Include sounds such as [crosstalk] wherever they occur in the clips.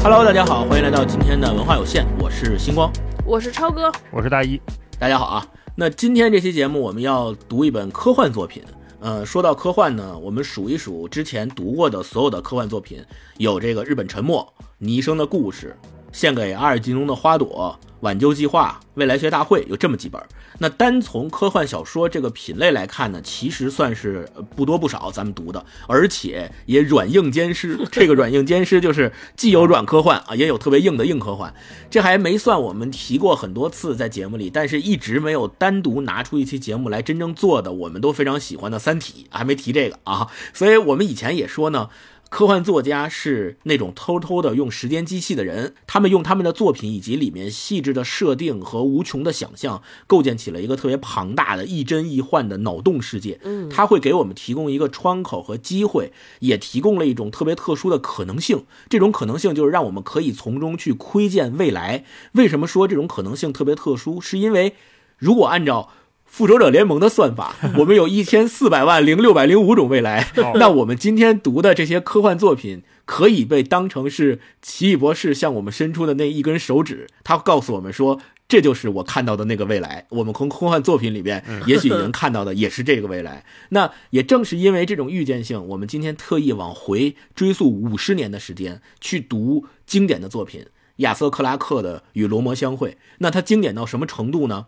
Hello，大家好，欢迎来到今天的文化有限，我是星光，我是超哥，我是大一，大家好啊。那今天这期节目我们要读一本科幻作品。呃，说到科幻呢，我们数一数之前读过的所有的科幻作品，有这个《日本沉没》、《尼生的故事》、《献给阿尔吉农的花朵》、《挽救计划》、《未来学大会》，有这么几本。那单从科幻小说这个品类来看呢，其实算是不多不少咱们读的，而且也软硬兼施。这个软硬兼施就是既有软科幻啊，也有特别硬的硬科幻。这还没算我们提过很多次在节目里，但是一直没有单独拿出一期节目来真正做的，我们都非常喜欢的《三体》，还没提这个啊。所以我们以前也说呢。科幻作家是那种偷偷的用时间机器的人，他们用他们的作品以及里面细致的设定和无穷的想象，构建起了一个特别庞大的亦真亦幻的脑洞世界。嗯，他会给我们提供一个窗口和机会，也提供了一种特别特殊的可能性。这种可能性就是让我们可以从中去窥见未来。为什么说这种可能性特别特殊？是因为如果按照复仇者联盟的算法，[laughs] 我们有一千四百万零六百零五种未来。[laughs] 那我们今天读的这些科幻作品，可以被当成是奇异博士向我们伸出的那一根手指，他告诉我们说，这就是我看到的那个未来。我们从科幻作品里边，也许已经 [laughs] 看到的也是这个未来。那也正是因为这种预见性，我们今天特意往回追溯五十年的时间，去读经典的作品——亚瑟·克拉克的《与罗摩相会》。那它经典到什么程度呢？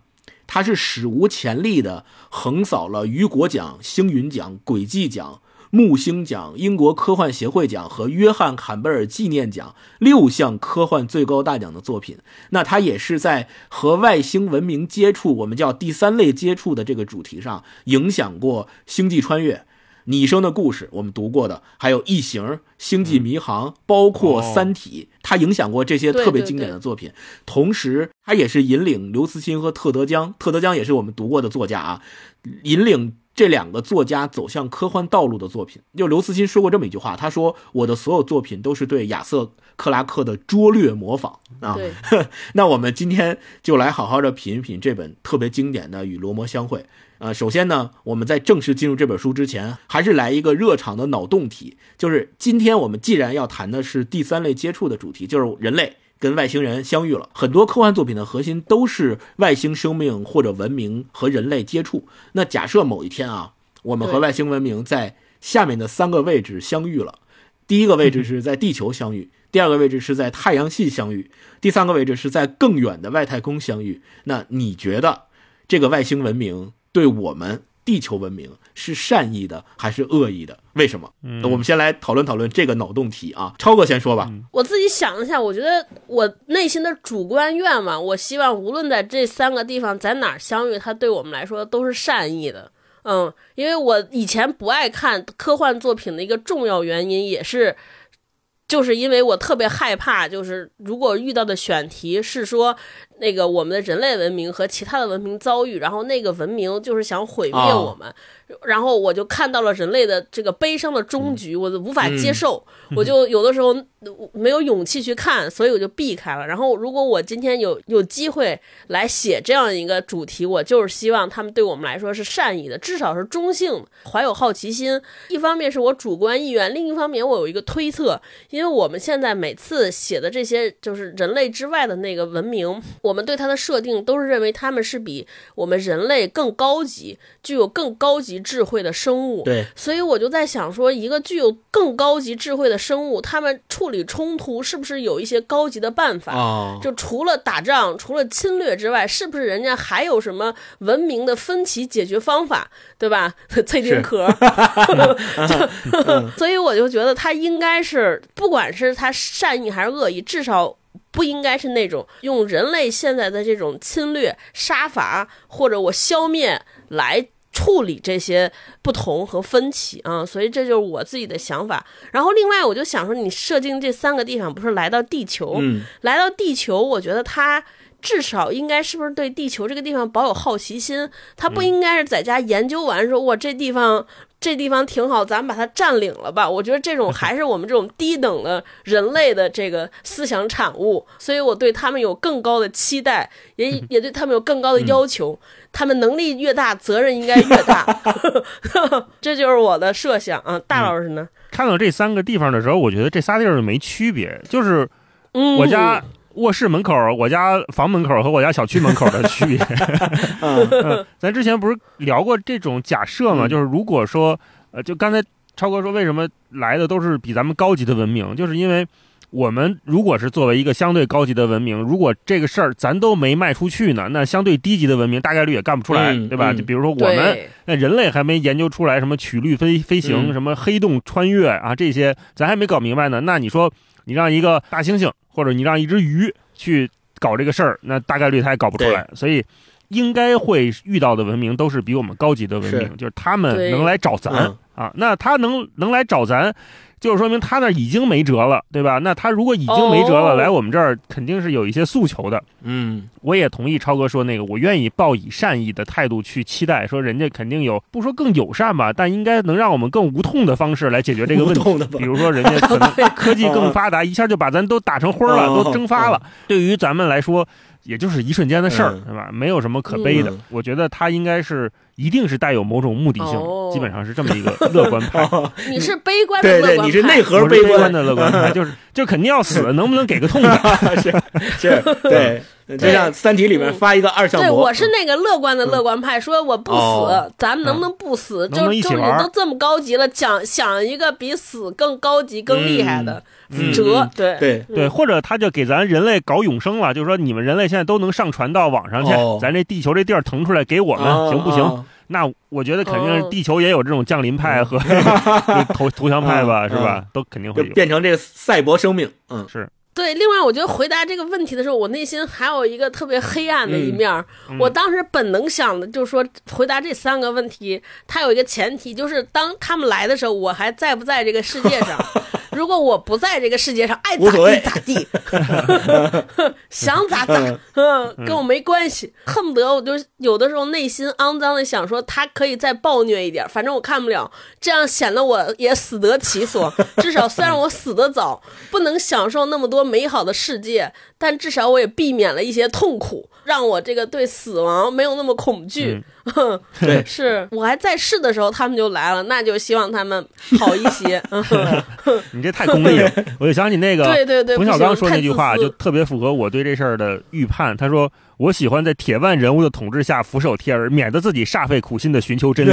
它是史无前例的横扫了雨果奖、星云奖、轨迹奖、木星奖、英国科幻协会奖和约翰坎贝尔纪念奖六项科幻最高大奖的作品。那他也是在和外星文明接触，我们叫第三类接触的这个主题上，影响过《星际穿越》。拟声的故事，我们读过的，还有《异形》《星际迷航》，包括《三体》，它影响过这些特别经典的作品。同时，他也是引领刘慈欣和特德·江，特德·江也是我们读过的作家啊，引领这两个作家走向科幻道路的作品。就刘慈欣说过这么一句话，他说：“我的所有作品都是对亚瑟·克拉克的拙劣模仿啊。[laughs] ”那我们今天就来好好的品一品这本特别经典的《与罗摩相会》。呃，首先呢，我们在正式进入这本书之前，还是来一个热场的脑洞题，就是今天我们既然要谈的是第三类接触的主题，就是人类跟外星人相遇了，很多科幻作品的核心都是外星生命或者文明和人类接触。那假设某一天啊，我们和外星文明在下面的三个位置相遇了，第一个位置是在地球相遇，第二个位置是在太阳系相遇，第三个位置是在更远的外太空相遇。那你觉得这个外星文明？对我们地球文明是善意的还是恶意的？为什么？那我们先来讨论讨论这个脑洞题啊。超哥先说吧。我自己想了一下，我觉得我内心的主观愿望，我希望无论在这三个地方在哪儿相遇，它对我们来说都是善意的。嗯，因为我以前不爱看科幻作品的一个重要原因，也是就是因为我特别害怕，就是如果遇到的选题是说。那个我们的人类文明和其他的文明遭遇，然后那个文明就是想毁灭我们，然后我就看到了人类的这个悲伤的终局，我就无法接受，[laughs] 我就有的时候没有勇气去看，所以我就避开了。然后如果我今天有有机会来写这样一个主题，我就是希望他们对我们来说是善意的，至少是中性，怀有好奇心。一方面是我主观意愿，另一方面我有一个推测，因为我们现在每次写的这些就是人类之外的那个文明。我们对它的设定都是认为他们是比我们人类更高级、具有更高级智慧的生物。对，所以我就在想说，一个具有更高级智慧的生物，他们处理冲突是不是有一些高级的办法？哦，就除了打仗、除了侵略之外，是不是人家还有什么文明的分歧解决方法？对吧？[laughs] 脆丁壳。[laughs] 所以我就觉得他应该是，不管是他善意还是恶意，至少。不应该是那种用人类现在的这种侵略、杀伐或者我消灭来处理这些不同和分歧啊，所以这就是我自己的想法。然后另外，我就想说，你设定这三个地方不是来到地球，嗯，来到地球，我觉得他至少应该是不是对地球这个地方保有好奇心？他不应该是在家研究完说，我这地方。这地方挺好，咱们把它占领了吧？我觉得这种 [laughs] 还是我们这种低等的人类的这个思想产物，所以我对他们有更高的期待，也 [laughs] 也对他们有更高的要求。他们能力越大，责任应该越大，[laughs] 这就是我的设想啊。大老师呢？看到这三个地方的时候，我觉得这仨地儿没区别，就是嗯，我家卧室门口、我家房门口和我家小区门口的区别。[laughs] 嗯嗯，咱之前不是聊过这种假设嘛？嗯就是如果说，呃，就刚才超哥说，为什么来的都是比咱们高级的文明，就是因为我们如果是作为一个相对高级的文明，如果这个事儿咱都没卖出去呢，那相对低级的文明大概率也干不出来，嗯对吧？嗯就比如说我们，那人类还没研究出来什么曲率飞飞行、嗯什么黑洞穿越啊，这些咱还没搞明白呢。那你说，你让一个大猩猩或者你让一只鱼去搞这个事儿，那大概率他也搞不出来。所以，应该会遇到的文明都是比我们高级的文明，是就是他们能来找咱嗯啊。那他能能来找咱。就是说明他那儿已经没辙了，对吧？那他如果已经没辙了，哦来我们这儿肯定是有一些诉求的。嗯我也同意超哥说那个，我愿意抱以善意的态度去期待，说人家肯定有不说更友善吧，但应该能让我们更无痛的方式来解决这个问题。比如说，人家可能 [laughs] 科技更发达，一下就把咱都打成灰儿了，哦都蒸发了。对于咱们来说，也就是一瞬间的事儿嗯，对吧？没有什么可悲的嗯。我觉得他应该是一定是带有某种目的性哦，基本上是这么一个乐观派。[laughs] 你是悲观的对对，你是内派核悲观观的乐观派，就是就肯定要死，[laughs] 能不能给个痛快？[laughs] 是是，对，就像《三体》里面发一个二向对，我是那个乐观的乐观派，说我不死，哦。咱们能不能不死？能一就就你起玩都这么高级了，想想一个比死更高级、更厉害的嗯辙嗯，对对。对，或者他就给咱人类搞永生了，就是说你们人类现在都能上传到网上去，哦。咱这地球这地儿腾出来给我们，啊行不行？啊那我觉得肯定地球也有这种降临派和 [laughs] 投投降派吧，嗯。是吧？都肯定会有。变成这个赛博生命，嗯。是，对，另外，我觉得回答这个问题的时候，我内心还有一个特别黑暗的一面我当时本能想的就是说，回答这三个问题，它有一个前提，就是当他们来的时候，我还在不在这个世界上？[laughs] 如果我不在这个世界上，爱咋地咋地，[laughs] 想咋咋，嗯，跟我没关系。恨不得我就有的时候内心肮脏的想说，他可以再暴虐一点，反正我看不了，这样显得我也死得其所。[laughs] 至少虽然我死得早，不能享受那么多美好的世界，但至少我也避免了一些痛苦，让我这个对死亡没有那么恐惧。[laughs] 对是我还在世的时候，他们就来了，那就希望他们好一些。[laughs] 嗯你这太功利了，[laughs] 我就想起那个对对对，冯小刚说那句话，就特别符合我对这事儿的预判。他说：“我喜欢在铁腕人物的统治下俯首帖耳，免得自己煞费苦心的寻求真理。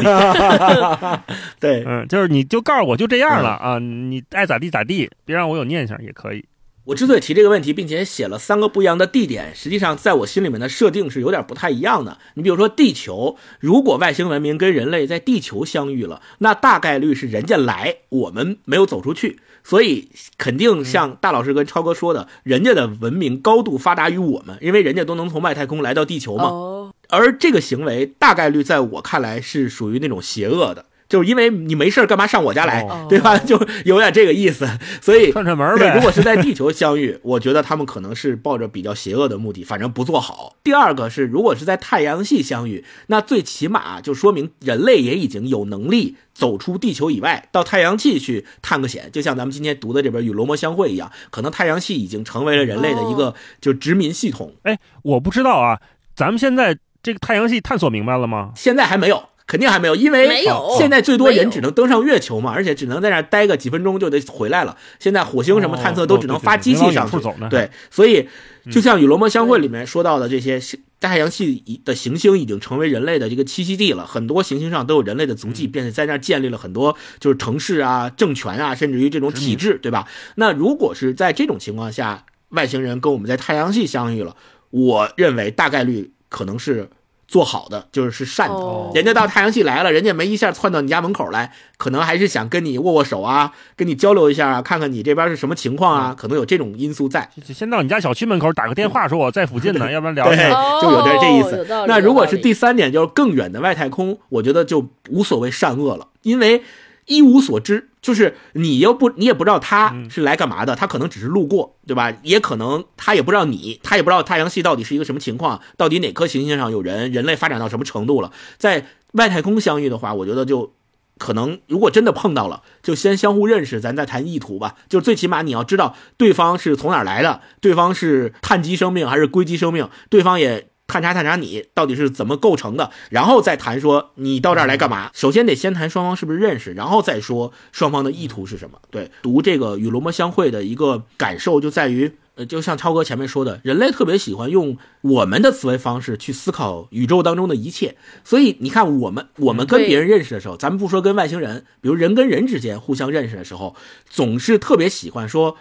对，嗯，就是你就告诉我就这样了嗯啊，你爱咋地咋地，别让我有念想也可以。我之所以提这个问题，并且写了三个不一样的地点，实际上在我心里面的设定是有点不太一样的。你比如说地球，如果外星文明跟人类在地球相遇了，那大概率是人家来，我们没有走出去，所以肯定像大老师跟超哥说的，人家的文明高度发达于我们，因为人家都能从外太空来到地球嘛。哦，而这个行为大概率在我看来是属于那种邪恶的，就是因为你没事儿干嘛上我家来，哦对吧？就有点这个意思，所以串串门，呗如果是在地球相遇，我觉得他们可能是抱着比较邪恶的目的，反正不做好。第二个是，如果是在太阳系相遇，那最起码就说明人类也已经有能力走出地球以外，到太阳系去探个险。就像咱们今天读的这本《与罗摩相会》一样，可能太阳系已经成为了人类的一个就殖民系统。哎，我不知道啊，咱们现在这个太阳系探索明白了吗？现在还没有，肯定还没有，因为没有现在最多人只能登上月球嘛，而且只能在那儿待个几分钟就得回来了。现在火星什么探测都只能发机器上去。哦对所以就像《与罗摩相会》里面说到的这些太阳系的行星已经成为人类的这个栖息地了，很多行星上都有人类的足迹，并且在那儿建立了很多就是城市啊、政权啊，甚至于这种体制，对吧？那如果是在这种情况下，外星人跟我们在太阳系相遇了，我认为大概率可能是做好的，就是是善的。哦人家到太阳系来了，人家没一下窜到你家门口来，可能还是想跟你握握手啊，跟你交流一下啊，看看你这边是什么情况啊，可能有这种因素在。先到你家小区门口打个电话，说我在附近呢，要不然聊一对下。哦就有点这意思那如果是第三点，就是更远的外太空，我觉得就无所谓善恶了，因为一无所知，就是你又不，你也不知道他是来干嘛的，他可能只是路过，对吧？也可能他也不知道你，他也不知道太阳系到底是一个什么情况，到底哪颗行星上有人，人类发展到什么程度了。在外太空相遇的话，我觉得就。可能如果真的碰到了，就先相互认识，咱再谈意图吧。就最起码你要知道对方是从哪儿来的，对方是碳基生命还是硅基生命，对方也探查探查你到底是怎么构成的，然后再谈说你到这儿来干嘛。首先得先谈双方是不是认识，然后再说双方的意图是什么。对，读这个《与罗摩相会》的一个感受就在于，呃，就像超哥前面说的，人类特别喜欢用我们的思维方式去思考宇宙当中的一切。所以你看，我们我们跟别人认识的时候，咱们不说跟外星人，比如人跟人之间互相认识的时候，总是特别喜欢说。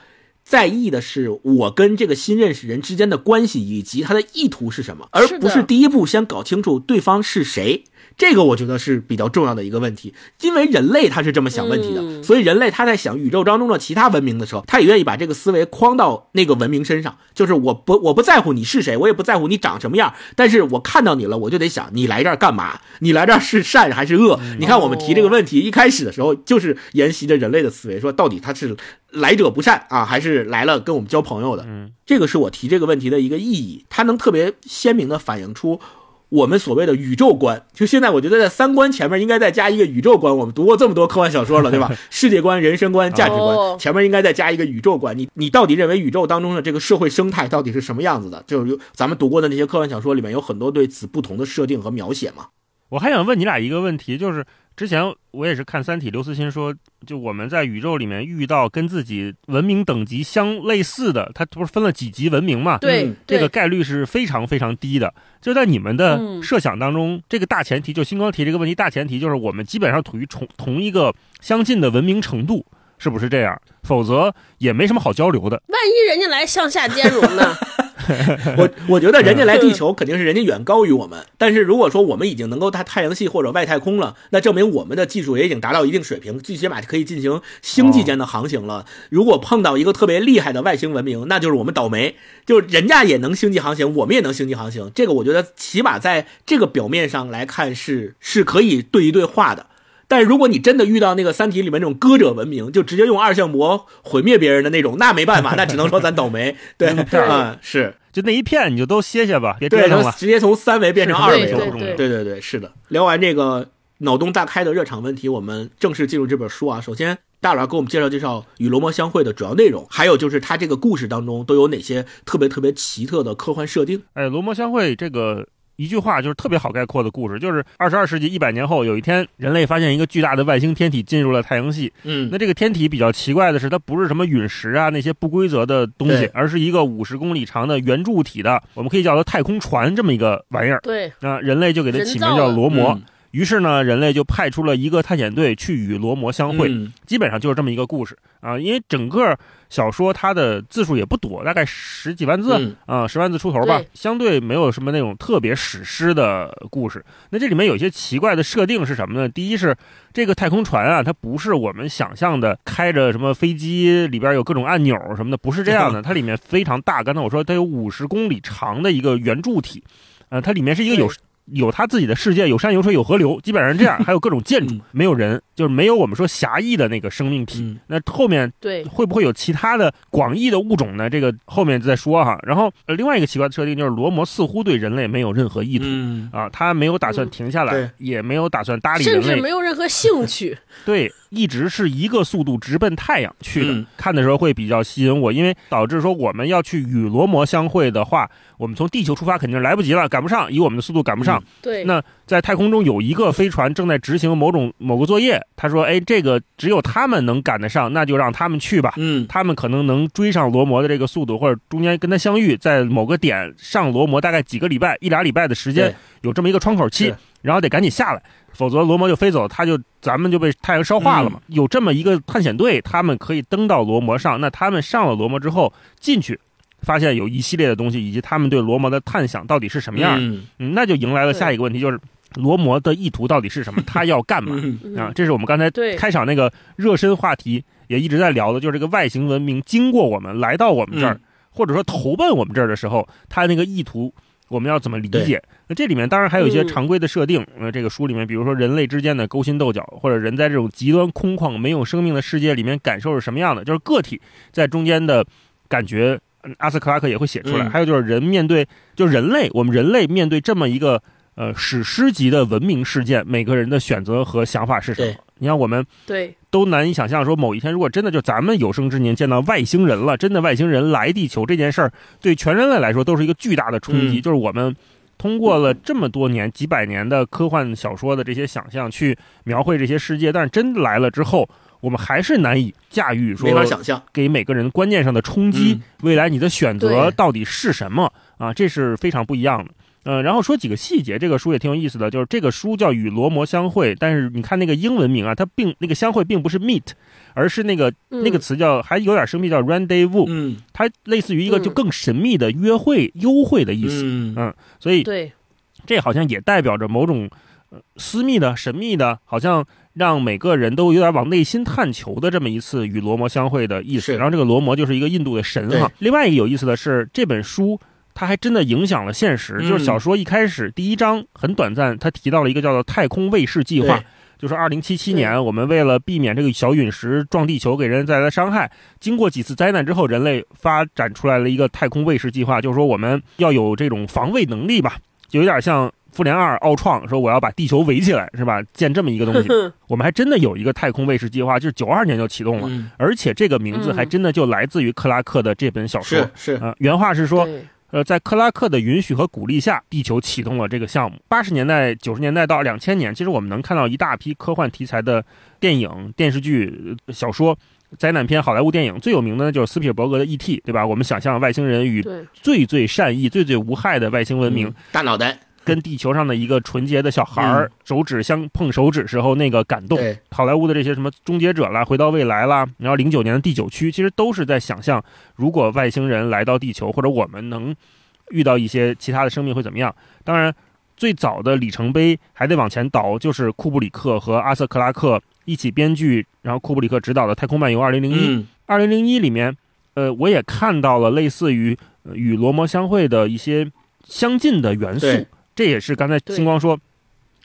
在意的是我跟这个新认识人之间的关系以及他的意图是什么，而不是第一步先搞清楚对方是谁。这个我觉得是比较重要的一个问题，因为人类他是这么想问题的，所以人类他在想宇宙当中的其他文明的时候，他也愿意把这个思维框到那个文明身上，就是我不我不在乎你是谁，我也不在乎你长什么样，但是我看到你了，我就得想你来这儿干嘛？你来这儿是善还是恶？你看我们提这个问题一开始的时候，就是沿袭着人类的思维，说到底他是来者不善啊，还是来了跟我们交朋友的？嗯，这个是我提这个问题的一个意义，它能特别鲜明的反映出。我们所谓的宇宙观，就现在我觉得在三观前面应该再加一个宇宙观。我们读过这么多科幻小说了，对吧？[laughs] 世界观、人生观、价值观，前面应该再加一个宇宙观。你你到底认为宇宙当中的这个社会生态到底是什么样子的？就是咱们读过的那些科幻小说里面有很多对此不同的设定和描写嘛。我还想问你俩一个问题，就是。之前我也是看《三体》，刘慈欣说，就我们在宇宙里面遇到跟自己文明等级相类似的，它不是分了几级文明嘛？对，这个概率是非常非常低的。就在你们的设想当中，这个大前提，就星光提这个问题，大前提就是我们基本上处于同同一个相近的文明程度，是不是这样？否则也没什么好交流的。[laughs] 万一人家来向下兼容呢？[laughs] 我我觉得人家来地球肯定是人家远高于我们，但是如果说我们已经能够到太阳系或者外太空了，那证明我们的技术也已经达到一定水平，最起码可以进行星际间的航行了。如果碰到一个特别厉害的外星文明，那就是我们倒霉，就是人家也能星际航行，我们也能星际航行。这个我觉得起码在这个表面上来看是是可以对一对话的。但是如果你真的遇到那个《三体》里面那种歌者文明，就直接用二向箔毁灭别人的那种，那没办法，[laughs] 那只能说咱倒霉。对，[laughs] 嗯，是，就那一片你就都歇歇吧，别折腾了，直接从三维变成二维了。对对对，是的。聊完这个脑洞大开的热场问题，我们正式进入这本书啊。首先，大佬给我们介绍介绍与罗摩相会的主要内容，还有就是他这个故事当中都有哪些特别特别奇特的科幻设定。哎，罗摩相会这个。一句话就是特别好概括的故事，就是二十二世纪一百年后，有一天人类发现一个巨大的外星天体进入了太阳系。嗯，那这个天体比较奇怪的是，它不是什么陨石啊那些不规则的东西，而是一个五十公里长的圆柱体的，我们可以叫它太空船这么一个玩意儿。对，那人类就给它起名叫罗摩。于是呢，人类就派出了一个探险队去与罗摩相会，基本上就是这么一个故事啊。因为整个小说它的字数也不多，大概十几万字啊，十万字出头吧，相对没有什么那种特别史诗的故事。那这里面有一些奇怪的设定是什么呢？第一是这个太空船啊，它不是我们想象的开着什么飞机，里边有各种按钮什么的，不是这样的。它里面非常大，刚才我说它有五十公里长的一个圆柱体，呃，它里面是一个有。有他自己的世界，有山有水有河流，基本上这样，[laughs] 还有各种建筑，没有人，就是没有我们说狭义的那个生命体。那后面对会不会有其他的广义的物种呢？这个后面再说哈。然后呃，另外一个奇怪的设定就是罗摩似乎对人类没有任何意图啊，他没有打算停下来，也没有打算搭理人类，甚至没有任何兴趣。[laughs] 对，一直是一个速度直奔太阳去的。看的时候会比较吸引我，因为导致说我们要去与罗摩相会的话，我们从地球出发肯定是来不及了，赶不上，以我们的速度赶不上。对，那在太空中有一个飞船正在执行某种某个作业，他说：“哎，这个只有他们能赶得上，那就让他们去吧。嗯，他们可能能追上罗摩的这个速度，或者中间跟他相遇，在某个点上罗摩，大概几个礼拜、一俩礼拜的时间，有这么一个窗口期，然后得赶紧下来。”否则罗摩就飞走，他就咱们就被太阳烧化了嘛。有这么一个探险队，他们可以登到罗摩上。那他们上了罗摩之后进去，发现有一系列的东西，以及他们对罗摩的探想到底是什么样？嗯，那就迎来了下一个问题，就是罗摩的意图到底是什么？他要干嘛啊？这是我们刚才开场那个热身话题也一直在聊的，就是这个外星文明经过我们来到我们这儿，或者说投奔我们这儿的时候，他那个意图。我们要怎么理解？那这里面当然还有一些常规的设定。呃，这个书里面，比如说人类之间的勾心斗角，或者人在这种极端空旷、没有生命的世界里面感受是什么样的，就是个体在中间的感觉。阿瑟克拉克也会写出来。还有就是人面对，就人类，我们人类面对这么一个呃史诗级的文明事件，每个人的选择和想法是什么？你看，我们对都难以想象，说某一天如果真的就咱们有生之年见到外星人了，真的外星人来地球这件事儿，对全人类来说都是一个巨大的冲击。就是我们通过了这么多年、几百年的科幻小说的这些想象去描绘这些世界，但是真来了之后。我们还是难以驾驭，说没法想象。给每个人观念上的冲击，嗯未来你的选择到底是什么啊？这是非常不一样的。呃，然后说几个细节，这个书也挺有意思的，就是这个书叫《与罗摩相会》，但是你看那个英文名啊，它并那个相会并不是 meet，而是那个、嗯那个词叫还有点生僻，叫 rendezvous，、嗯它类似于一个嗯就更神秘的约会、幽会的意思。嗯嗯所以对，这好像也代表着某种、呃、私密的、神秘的，好像让每个人都有点往内心探求的这么一次与罗摩相会的意思。然后这个罗摩就是一个印度的神对哈。另外一个有意思的是，这本书它还真的影响了现实。嗯就是小说一开始第一章很短暂，它提到了一个叫做太空卫士计划。就是二零七七年，我们为了避免这个小陨石撞地球给人带来的伤害，经过几次灾难之后，人类发展出来了一个太空卫士计划，就是说我们要有这种防卫能力吧，就有点像复联二奥创说我要把地球围起来，是吧？建这么一个东西，我们还真的有一个太空卫士计划，就是九二年就启动了，嗯，而且这个名字还真的就来自于克拉克的这本小说。是是，呃，原话是说，呃，在克拉克的允许和鼓励下，地球启动了这个项目。八十年代、九十年代到两千年，其实我们能看到一大批科幻题材的电影、电视剧、呃小说、灾难片、好莱坞电影。最有名的呢就是斯皮尔伯格的《E.T.》，对吧？我们想象外星人与，最最善意、最最无害的外星文明嗯，大脑袋，跟地球上的一个纯洁的小孩儿、手指相碰手指时候那个感动。好莱坞的这些什么《终结者》啦、《回到未来》啦，然后零九年的《第九区》，其实都是在想象，如果外星人来到地球，或者我们能遇到一些其他的生命会怎么样。当然，最早的里程碑还得往前倒，就是库布里克和阿瑟克拉克一起编剧，然后库布里克执导的《太空漫游二零零一》。嗯二零零一里面，呃，我也看到了类似于、呃与罗摩相会的一些相近的元素对。这也是刚才星光说，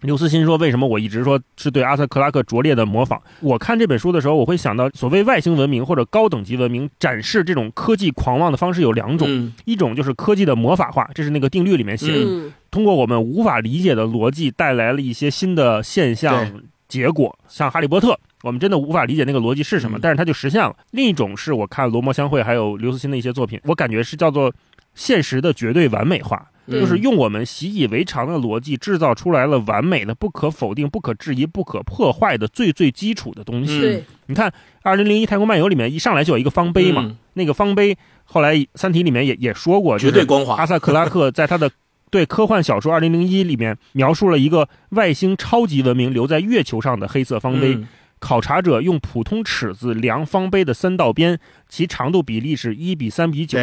刘慈欣说为什么我一直说是对阿瑟克拉克拙劣的模仿。我看这本书的时候，我会想到所谓外星文明或者高等级文明展示这种科技狂妄的方式有两种，嗯一种就是科技的魔法化，这是那个定律里面写的，嗯，通过我们无法理解的逻辑带来了一些新的现象结果，像《哈利波特》，我们真的无法理解那个逻辑是什么，嗯但是它就实现了。另一种是我看《罗摩相会》还有刘慈欣的一些作品，我感觉是叫做现实的绝对完美化，嗯就是用我们习以为常的逻辑制造出来了完美的、不可否定、不可质疑、不可破坏的最最基础的东西。你看《二零零一太空漫游》里面一上来就有一个方碑嘛，嗯那个方碑后来《三体》里面也也说过，绝对光滑阿，萨克拉克在他的对科幻小说《二零零一》里面描述了一个外星超级文明留在月球上的黑色方碑。嗯考察者用普通尺子量方碑的三道边，其长度比例是一比三比九。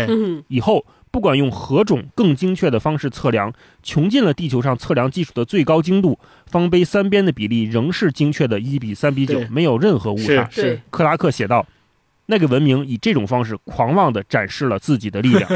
以后不管用何种更精确的方式测量，穷尽了地球上测量技术的最高精度，方碑三边的比例仍是精确的一比三比九，没有任何误差。是是，克拉克写道：“那个文明以这种方式狂妄地展示了自己的力量。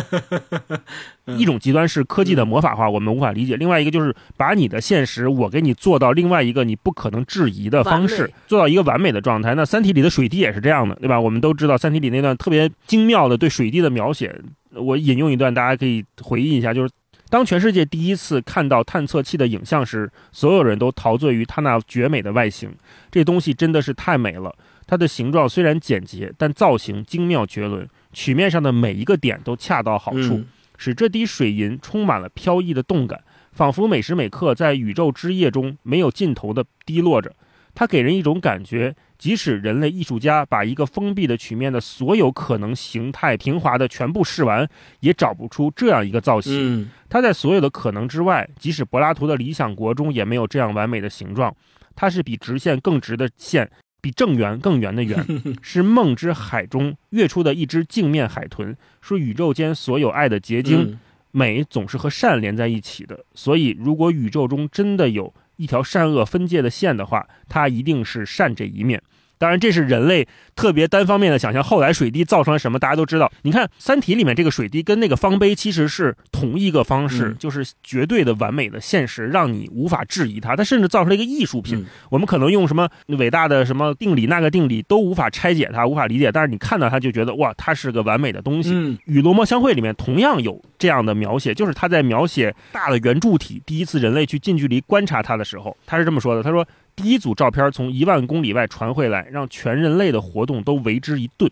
[laughs] 嗯一种极端是科技的魔法化，我们无法理解；另外一个就是把你的现实，我给你做到另外一个你不可能质疑的方式，做到一个完美的状态。那《三体》里的水滴也是这样的，对吧？我们都知道《三体》里那段特别精妙的对水滴的描写，我引用一段，大家可以回忆一下，就是。当全世界第一次看到探测器的影像时，所有人都陶醉于它那绝美的外形。这东西真的是太美了。它的形状虽然简洁，但造型精妙绝伦，曲面上的每一个点都恰到好处，嗯使这滴水银充满了飘逸的动感，仿佛每时每刻在宇宙之夜中没有尽头的滴落着。它给人一种感觉，即使人类艺术家把一个封闭的曲面的所有可能形态平滑的全部试完，也找不出这样一个造型。嗯它在所有的可能之外，即使柏拉图的《理想国》中也没有这样完美的形状。它是比直线更直的线，比正圆更圆的圆，[laughs] 是梦之海中跃出的一只镜面海豚，是宇宙间所有爱的结晶。嗯美总是和善连在一起的，所以如果宇宙中真的有一条善恶分界的线的话，它一定是善这一面。当然，这是人类特别单方面的想象。后来水滴造成了什么，大家都知道。你看《三体》里面这个水滴跟那个方碑其实是同一个方式，嗯就是绝对的完美的现实，让你无法质疑它。它甚至造成了一个艺术品。嗯我们可能用什么伟大的什么定理那个定理都无法拆解它，无法理解，但是你看到它就觉得哇，它是个完美的东西。嗯与罗摩相会里面同样有这样的描写，就是他在描写大的圆柱体第一次人类去近距离观察它的时候，他是这么说的：他说，第一组照片从一万公里外传回来，让全人类的活动都为之一顿。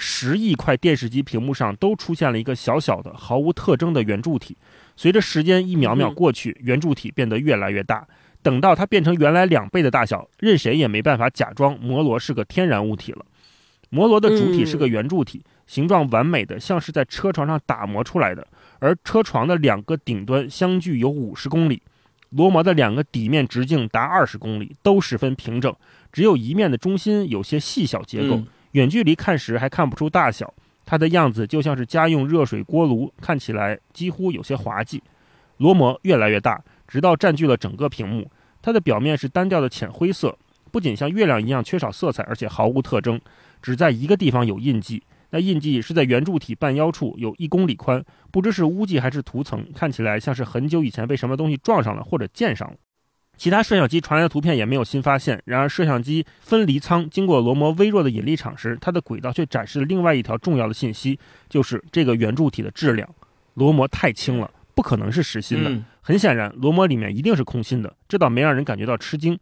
十亿块电视机屏幕上都出现了一个小小的、毫无特征的圆柱体。随着时间一秒秒过去，圆柱体变得越来越大。等到它变成原来两倍的大小，任谁也没办法假装摩罗是个天然物体了。摩罗的主体是个圆柱体，形状完美的像是在车床上打磨出来的，而车床的两个顶端相距有五十公里。罗摩的两个底面直径达二十公里，都十分平整，只有一面的中心有些细小结构，嗯远距离看时还看不出大小。它的样子就像是家用热水锅炉，看起来几乎有些滑稽。罗摩越来越大，直到占据了整个屏幕。它的表面是单调的浅灰色，不仅像月亮一样缺少色彩，而且毫无特征，只在一个地方有印记。那印记是在圆柱体半腰处，有一公里宽，不知是污迹还是涂层，看起来像是很久以前被什么东西撞上了或者溅上了。其他摄像机传来的图片也没有新发现。然而，摄像机分离舱经过罗摩微弱的引力场时，它的轨道却展示了另外一条重要的信息，就是这个圆柱体的质量。罗摩太轻了，不可能是实心的。嗯很显然，罗摩里面一定是空心的，这倒没让人感觉到吃惊。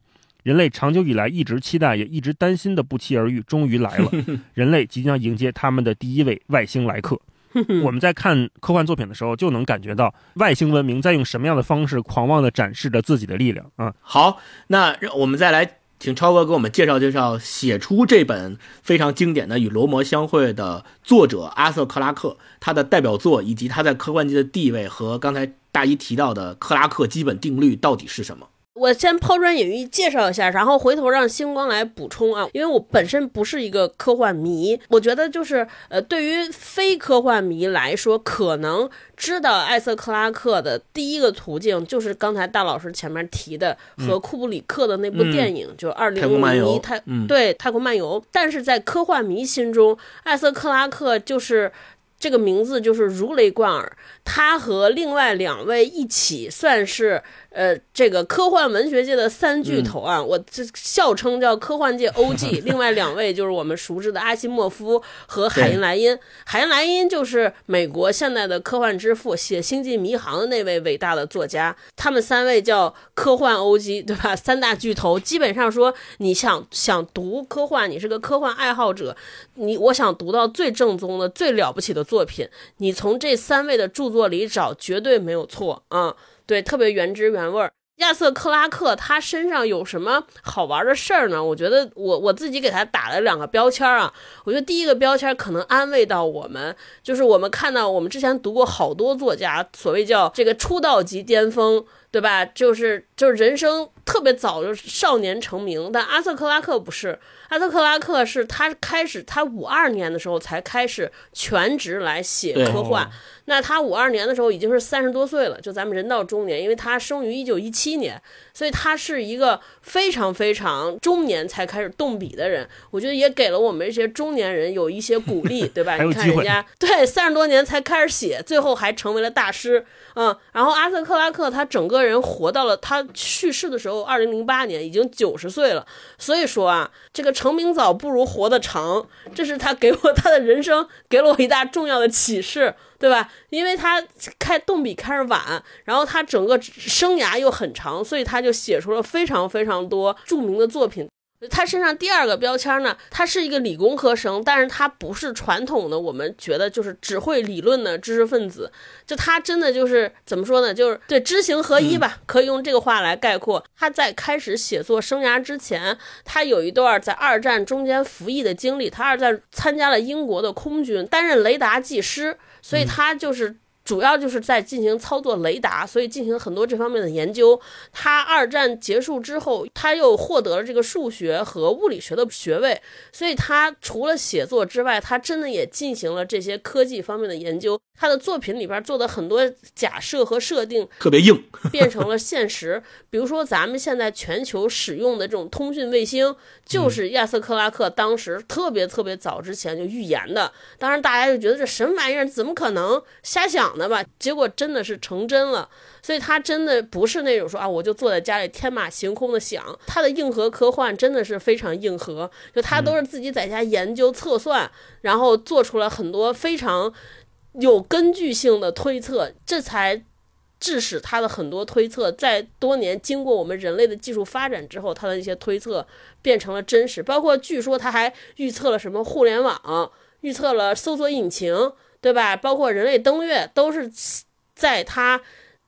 人类长久以来一直期待，也一直担心的不期而遇，终于来了。[laughs] 人类即将迎接他们的第一位外星来客。[laughs] 我们在看科幻作品的时候，就能感觉到外星文明在用什么样的方式狂妄地展示着自己的力量啊！好，那让我们再来请超哥给我们介绍介绍写出这本非常经典的《与罗摩相会》的作者阿瑟·克拉克，他的代表作以及他在科幻界的地位和刚才大一提到的克拉克基本定律到底是什么？我先抛砖引玉介绍一下，然后回头让星光来补充啊，因为我本身不是一个科幻迷，我觉得就是呃，对于非科幻迷来说，可能知道艾瑟克拉克的第一个途径就是刚才大老师前面提的和库布里克的那部电影，就二零零一太嗯对太空漫游，但是在科幻迷心中，艾瑟克拉克就是。这个名字就是如雷贯耳，他和另外两位一起算是呃这个科幻文学界的三巨头啊，我这笑称叫科幻界 OG。[laughs] 另外两位就是我们熟知的阿西莫夫和海因莱因。海因莱因就是美国现代的科幻之父，写《星际迷航》的那位伟大的作家。他们三位叫科幻 OG，对吧？三大巨头，基本上说你想想读科幻，你是个科幻爱好者，你我想读到最正宗的、最了不起的作品，你从这三位的著作里找，绝对没有错啊、对，特别原汁原味儿。亚瑟·克拉克他身上有什么好玩的事儿呢？我觉得我我自己给他打了两个标签儿啊。我觉得第一个标签儿可能安慰到我们，就是我们看到我们之前读过好多作家，所谓叫这个出道即巅峰，对吧？就是就是人生特别早就少年成名，但阿瑟克拉克不是，阿瑟克拉克是他开始他五二年的时候才开始全职来写科幻。那他五二年的时候已经是三十多岁了，就咱们人到中年，因为他生于一九一七年，所以他是一个非常非常中年才开始动笔的人。我觉得也给了我们这些中年人有一些鼓励，[laughs] 对吧？你看人家对三十多年才开始写，最后还成为了大师，嗯。然后阿瑟克拉克他整个人活到了他去世的时候，二零零八年已经九十岁了。所以说啊，这个成名早不如活得长，这是他给我他的人生给了我一大重要的启示。对吧？因为他开动笔开始晚，然后他整个生涯又很长，所以他就写出了非常非常多著名的作品。他身上第二个标签呢，他是一个理工科生，但是他不是传统的我们觉得就是只会理论的知识分子，就他真的就是怎么说呢，就是对知行合一吧，可以用这个话来概括。他在开始写作生涯之前，他有一段在二战中间服役的经历，他二战参加了英国的空军，担任雷达技师，所以他就是。主要就是在进行操作雷达，所以进行很多这方面的研究。他二战结束之后，他又获得了这个数学和物理学的学位，所以他除了写作之外，他真的也进行了这些科技方面的研究。他的作品里边做的很多假设和设定特别硬，[laughs] 变成了现实。比如说，咱们现在全球使用的这种通讯卫星，就是亚瑟克拉克当时特别特别早之前就预言的。当然，大家就觉得这什么玩意儿，怎么可能瞎想的吧？结果真的是成真了。所以他真的不是那种说啊，我就坐在家里天马行空的想。他的硬核科幻真的是非常硬核，就他都是自己在家研究测算，然后做出了很多非常有根据性的推测，这才致使他的很多推测在多年经过我们人类的技术发展之后，他的一些推测变成了真实。包括据说他还预测了什么互联网，预测了搜索引擎，对吧？包括人类登月，都是在他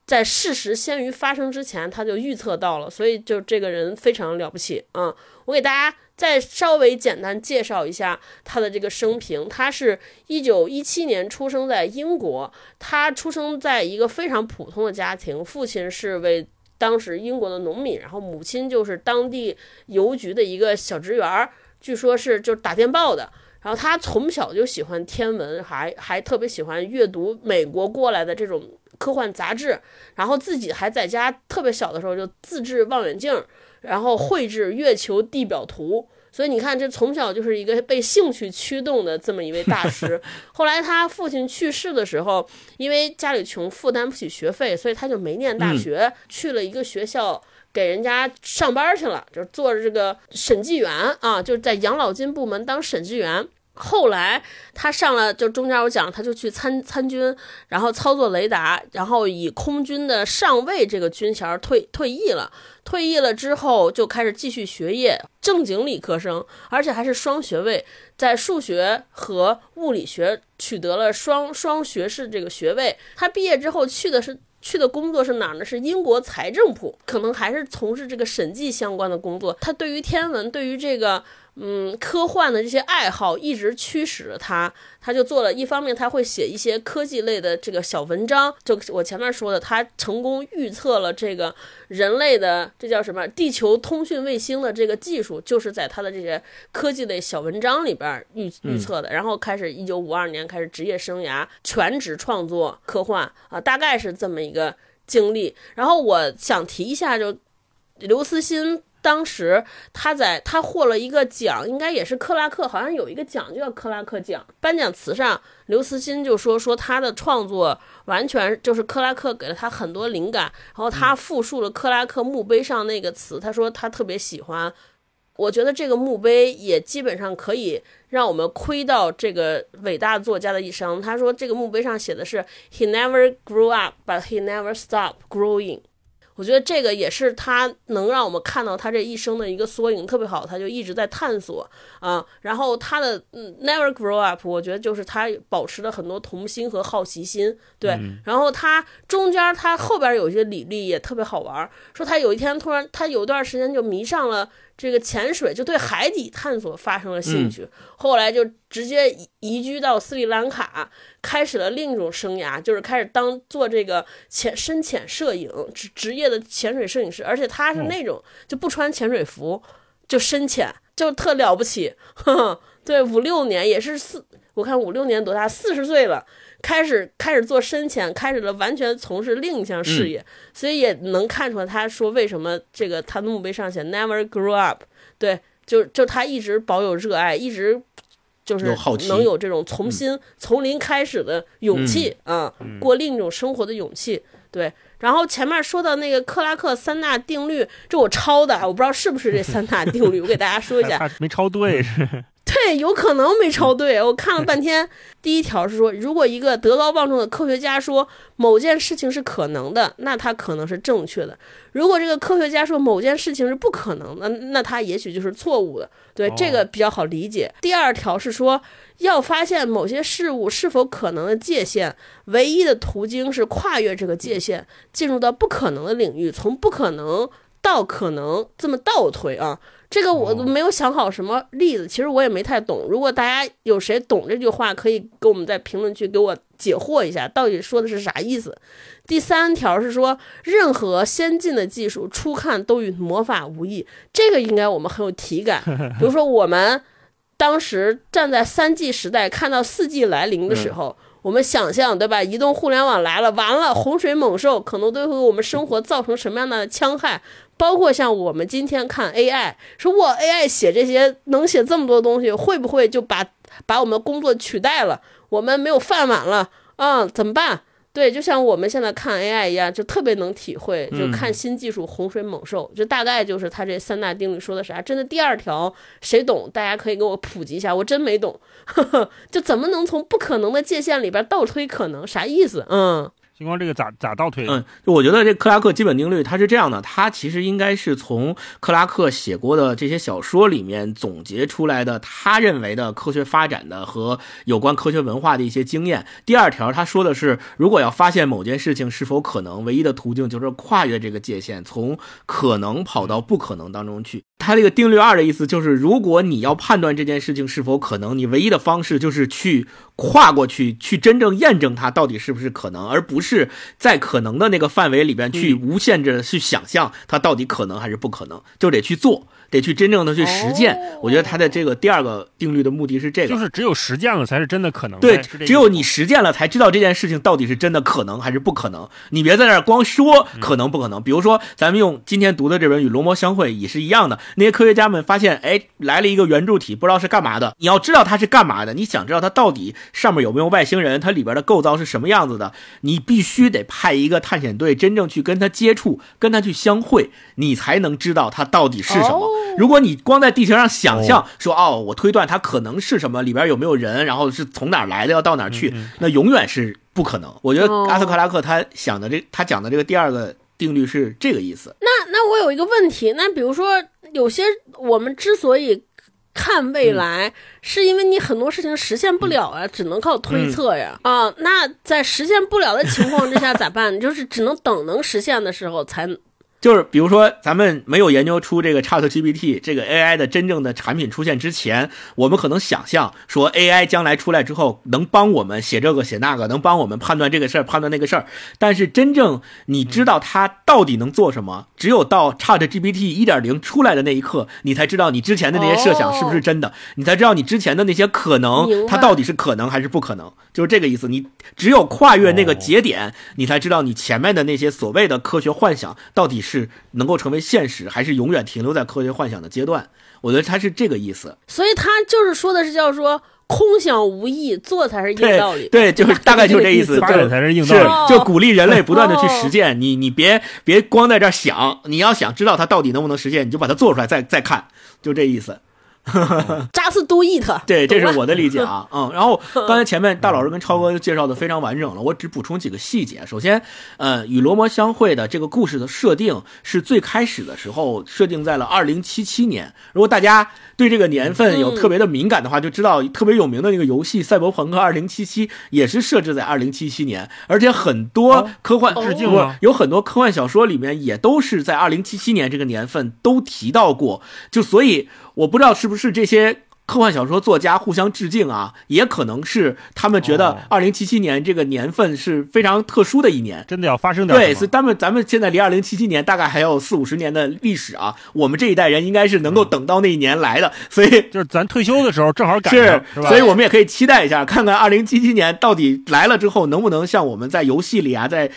在事实先于发生之前，他就预测到了，所以就这个人非常了不起啊、我给大家再稍微简单介绍一下他的这个生平。他是一九一七年出生在英国，他出生在一个非常普通的家庭，父亲是为当时英国的农民，然后母亲就是当地邮局的一个小职员，据说是就是打电报的。然后他从小就喜欢天文，还还特别喜欢阅读美国过来的这种科幻杂志，然后自己还在家特别小的时候就自制望远镜，然后绘制月球地表图。所以你看，这从小就是一个被兴趣驱动的这么一位大师。[laughs] 后来他父亲去世的时候，因为家里穷，负担不起学费，所以他就没念大学，去了一个学校。给人家上班去了，就是做这个审计员啊，就是在养老金部门当审计员。后来他上了，就中间我讲，他就去参参军，然后操作雷达，然后以空军的上尉这个军衔退退役了。退役了之后，就开始继续学业，正经理科生，而且还是双学位，在数学和物理学取得了双双学士这个学位。他毕业之后去的是。去的工作是哪儿呢？是英国财政部，可能还是从事这个审计相关的工作。他对于天文，对于这个嗯科幻的这些爱好，一直驱使着他。他就做了一方面，他会写一些科技类的这个小文章。就我前面说的，他成功预测了这个人类的这叫什么地球通讯卫星的这个技术，就是在他的这些科技类小文章里边预预测的。然后开始，一九五二年开始职业生涯，全职创作科幻啊，大概是这么一个经历。然后我想提一下，就刘慈欣。当时他在他获了一个奖，应该也是克拉克，好像有一个奖就叫克拉克奖。颁奖词上，刘慈欣就说说他的创作完全就是克拉克给了他很多灵感，然后他复述了克拉克墓碑上那个词，他说他特别喜欢。我觉得这个墓碑也基本上可以让我们窥到这个伟大作家的一生。他说这个墓碑上写的是 “He never grew up, but he never stopped growing”。我觉得这个也是他能让我们看到他这一生的一个缩影，特别好。他就一直在探索啊，然后他的嗯 never grow up，我觉得就是他保持了很多童心和好奇心。对，然后他中间他后边有一些履历也特别好玩，说他有一天突然他有段时间就迷上了这个潜水，就对海底探索发生了兴趣，后来就直接移居到斯里兰卡。开始了另一种生涯，就是开始当做这个潜深潜摄影职职业的潜水摄影师，而且他是那种就不穿潜水服就深潜，就特了不起。呵 [laughs] 呵对，五六年也是四，我看五六年多大，四十岁了，开始开始做深潜，开始了完全从事另一项事业，所以也能看出来他说为什么这个他的墓碑上写 never grow up，对，就就他一直保有热爱，一直。就是能有这种从新从零开始的勇气啊，过另一种生活的勇气。对，然后前面说到那个克拉克三大定律，这我抄的，我不知道是不是这三大定律，我给大家说一下。[laughs] 没抄对是。对，有可能没抄对。[laughs] 我看了半天，第一条是说，如果一个德高望重的科学家说某件事情是可能的，那他可能是正确的；如果这个科学家说某件事情是不可能的，那他也许就是错误的。对，这个比较好理解。第二条是说，要发现某些事物是否可能的界限，唯一的途径是跨越这个界限，进入到不可能的领域，从不可能到可能，这么倒推啊。这个我都没有想好什么例子，其实我也没太懂。如果大家有谁懂这句话，可以给我们在评论区给我解惑一下，到底说的是啥意思。第三条是说，任何先进的技术初看都与魔法无异，这个应该我们很有体感。[laughs] 比如说，我们当时站在三 G 时代，看到四 G 来临的时候，我们想象，对吧？移动互联网来了，完了，洪水猛兽可能都会给我们生活造成什么样的戕害。包括像我们今天看 AI，说我 AI 写这些能写这么多东西，会不会就把把我们工作取代了？我们没有饭碗了啊？怎么办？对，就像我们现在看 AI 一样，就特别能体会，就看新技术洪水猛兽，就大概就是他这三大定律说的啥？真的第二条谁懂？大家可以给我普及一下，我真没懂，[laughs] 就怎么能从不可能的界限里边倒推可能？啥意思？嗯。星光这个咋咋倒推？嗯，我觉得这克拉克基本定律它是这样的，它其实应该是从克拉克写过的这些小说里面总结出来的，他认为的科学发展的和有关科学文化的一些经验。第二条他说的是，如果要发现某件事情是否可能，唯一的途径就是跨越这个界限，从可能跑到不可能当中去。他这个定律二的意思就是，如果你要判断这件事情是否可能，你唯一的方式就是去跨过去，去真正验证它到底是不是可能，而不是在可能的那个范围里边去无限制的去想象它到底可能还是不可能，就得去做。得去真正的去实践，哦我觉得他的这个第二个定律的目的是这个，就是只有实践了才是真的可能。对只有你实践了才知道这件事情到底是真的可能还是不可能。你别在那儿光说可能不可能。比如说，咱们用今天读的这本《与龙魔相会》也是一样的，那些科学家们发现，哎，来了一个圆柱体，不知道是干嘛的。你要知道它是干嘛的，你想知道它到底上面有没有外星人，它里边的构造是什么样子的，你必须得派一个探险队真正去跟它接触，跟它去相会，你才能知道它到底是什么。哦如果你光在地球上想象说哦，我推断它可能是什么，里边有没有人，然后是从哪儿来的，要到哪儿去，那永远是不可能。我觉得哦阿斯克拉克他想的这，他讲的这个第二个定律是这个意思。那那我有一个问题，那比如说有些我们之所以看未来，是因为你很多事情实现不了啊，只能靠推测呀。啊，那在实现不了的情况之下咋办？[laughs] 就是只能等能实现的时候才就是比如说，咱们没有研究出这个 Chat GPT 这个 AI 的真正的产品出现之前，我们可能想象说 AI 将来出来之后能帮我们写这个写那个，能帮我们判断这个事儿判断那个事儿。但是真正你知道它到底能做什么，只有到 Chat GPT 一点零出来的那一刻，你才知道你之前的那些设想是不是真的，你才知道你之前的那些可能它到底是可能还是不可能，就是这个意思。你只有跨越那个节点，你才知道你前面的那些所谓的科学幻想到底是能够成为现实，还是永远停留在科学幻想的阶段。我觉得他是这个意思。所以他就是说的是叫说空想无益，做才是硬道理。对，就是大概就是这意思，就发展才是硬道理。哦就鼓励人类不断的去实践。你你别别光在这儿想，你要想知道它到底能不能实现，你就把它做出来再再看，就这意思。，just do it。对，这是我的理解啊，[laughs] 嗯，然后刚才前面大老师跟超哥介绍的非常完整了，我只补充几个细节。首先，呃，与罗摩相会的这个故事的设定是最开始的时候设定在了二零七七年。如果大家对这个年份有特别的敏感的话，就知道特别有名的那个游戏《赛博朋克二零七七》也是设置在二零七七年，而且很多哦科幻、致敬有很多科幻小说里面也都是在二零七七年这个年份都提到过，就所以我不知道是不是这些。科幻小说作家互相致敬啊，也可能是他们觉得哦二零七七年这个年份是非常特殊的一年，真的要发生点对？所以咱们咱们现在离二零七七年大概还有四五十年的历史啊，我们这一代人应该是能够等到那一年来的，[laughs] 所以就是咱退休的时候正好赶是上，是吧所以？我们也可以期待一下，看看二零七七年到底来了之后，能不能像我们在游戏里啊，在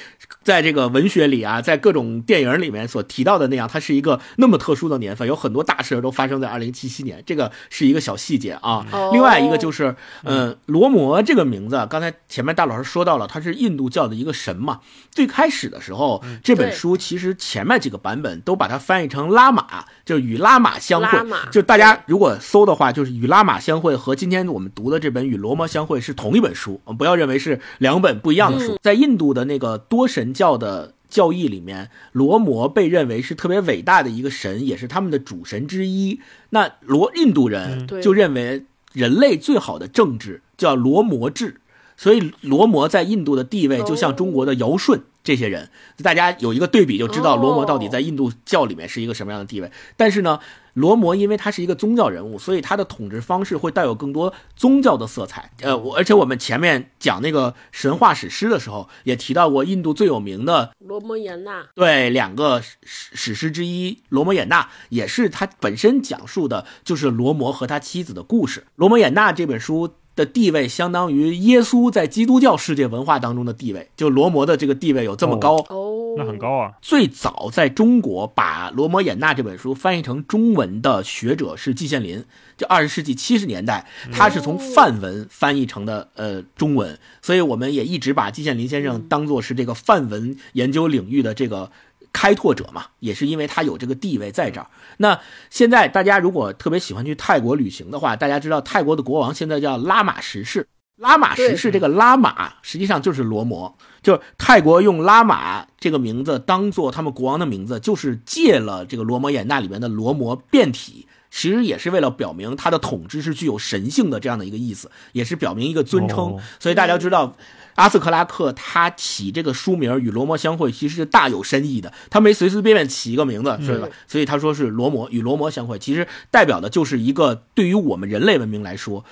在这个文学里啊，在各种电影里面所提到的那样，它是一个那么特殊的年份，有很多大事都发生在二零七七年，这个是一个小细节啊。哦另外一个就是，嗯，罗摩这个名字，刚才前面大老师说到了，他是印度教的一个神嘛。最开始的时候，这本书其实前面几个版本都把它翻译成拉玛，就是与拉玛相会拉玛。就大家如果搜的话，就是与拉玛相会和今天我们读的这本与罗摩相会是同一本书，不要认为是两本不一样的书。在印度的那个多神教的。教义里面，罗摩被认为是特别伟大的一个神，也是他们的主神之一。那罗印度人就认为人类最好的政治叫罗摩制，所以罗摩在印度的地位就像中国的尧舜这些人，大家有一个对比就知道罗摩到底在印度教里面是一个什么样的地位。但是呢，罗摩因为他是一个宗教人物，所以他的统治方式会带有更多宗教的色彩。呃，我而且我们前面讲那个神话史诗的时候，也提到过印度最有名的罗摩衍那，对，两个史史史诗之一《罗摩衍那》也是他本身讲述的就是罗摩和他妻子的故事。《罗摩衍那》这本书的地位相当于耶稣在基督教世界文化当中的地位，就罗摩的这个地位有这么高。哦，那很高啊。最早在中国把《罗摩衍那》这本书翻译成中文的学者是季羡林，就二十世纪七十年代，他是从梵文翻译成的呃中文，所以我们也一直把季羡林先生当做是这个梵文研究领域的这个。开拓者嘛，也是因为他有这个地位在这儿。那现在大家如果特别喜欢去泰国旅行的话，大家知道泰国的国王现在叫拉玛十世，拉玛十世这个拉玛，实际上就是罗摩，就是泰国用拉玛这个名字当做他们国王的名字，就是借了这个罗摩衍那里面的罗摩变体，其实也是为了表明他的统治是具有神性的这样的一个意思，也是表明一个尊称。哦所以大家知道，阿瑟克拉克他起这个书名与罗摩相会，其实是大有深意的。他没随随便便起一个名字，是吧？所以他说是罗摩与罗摩相会，其实代表的就是一个对于我们人类文明来说。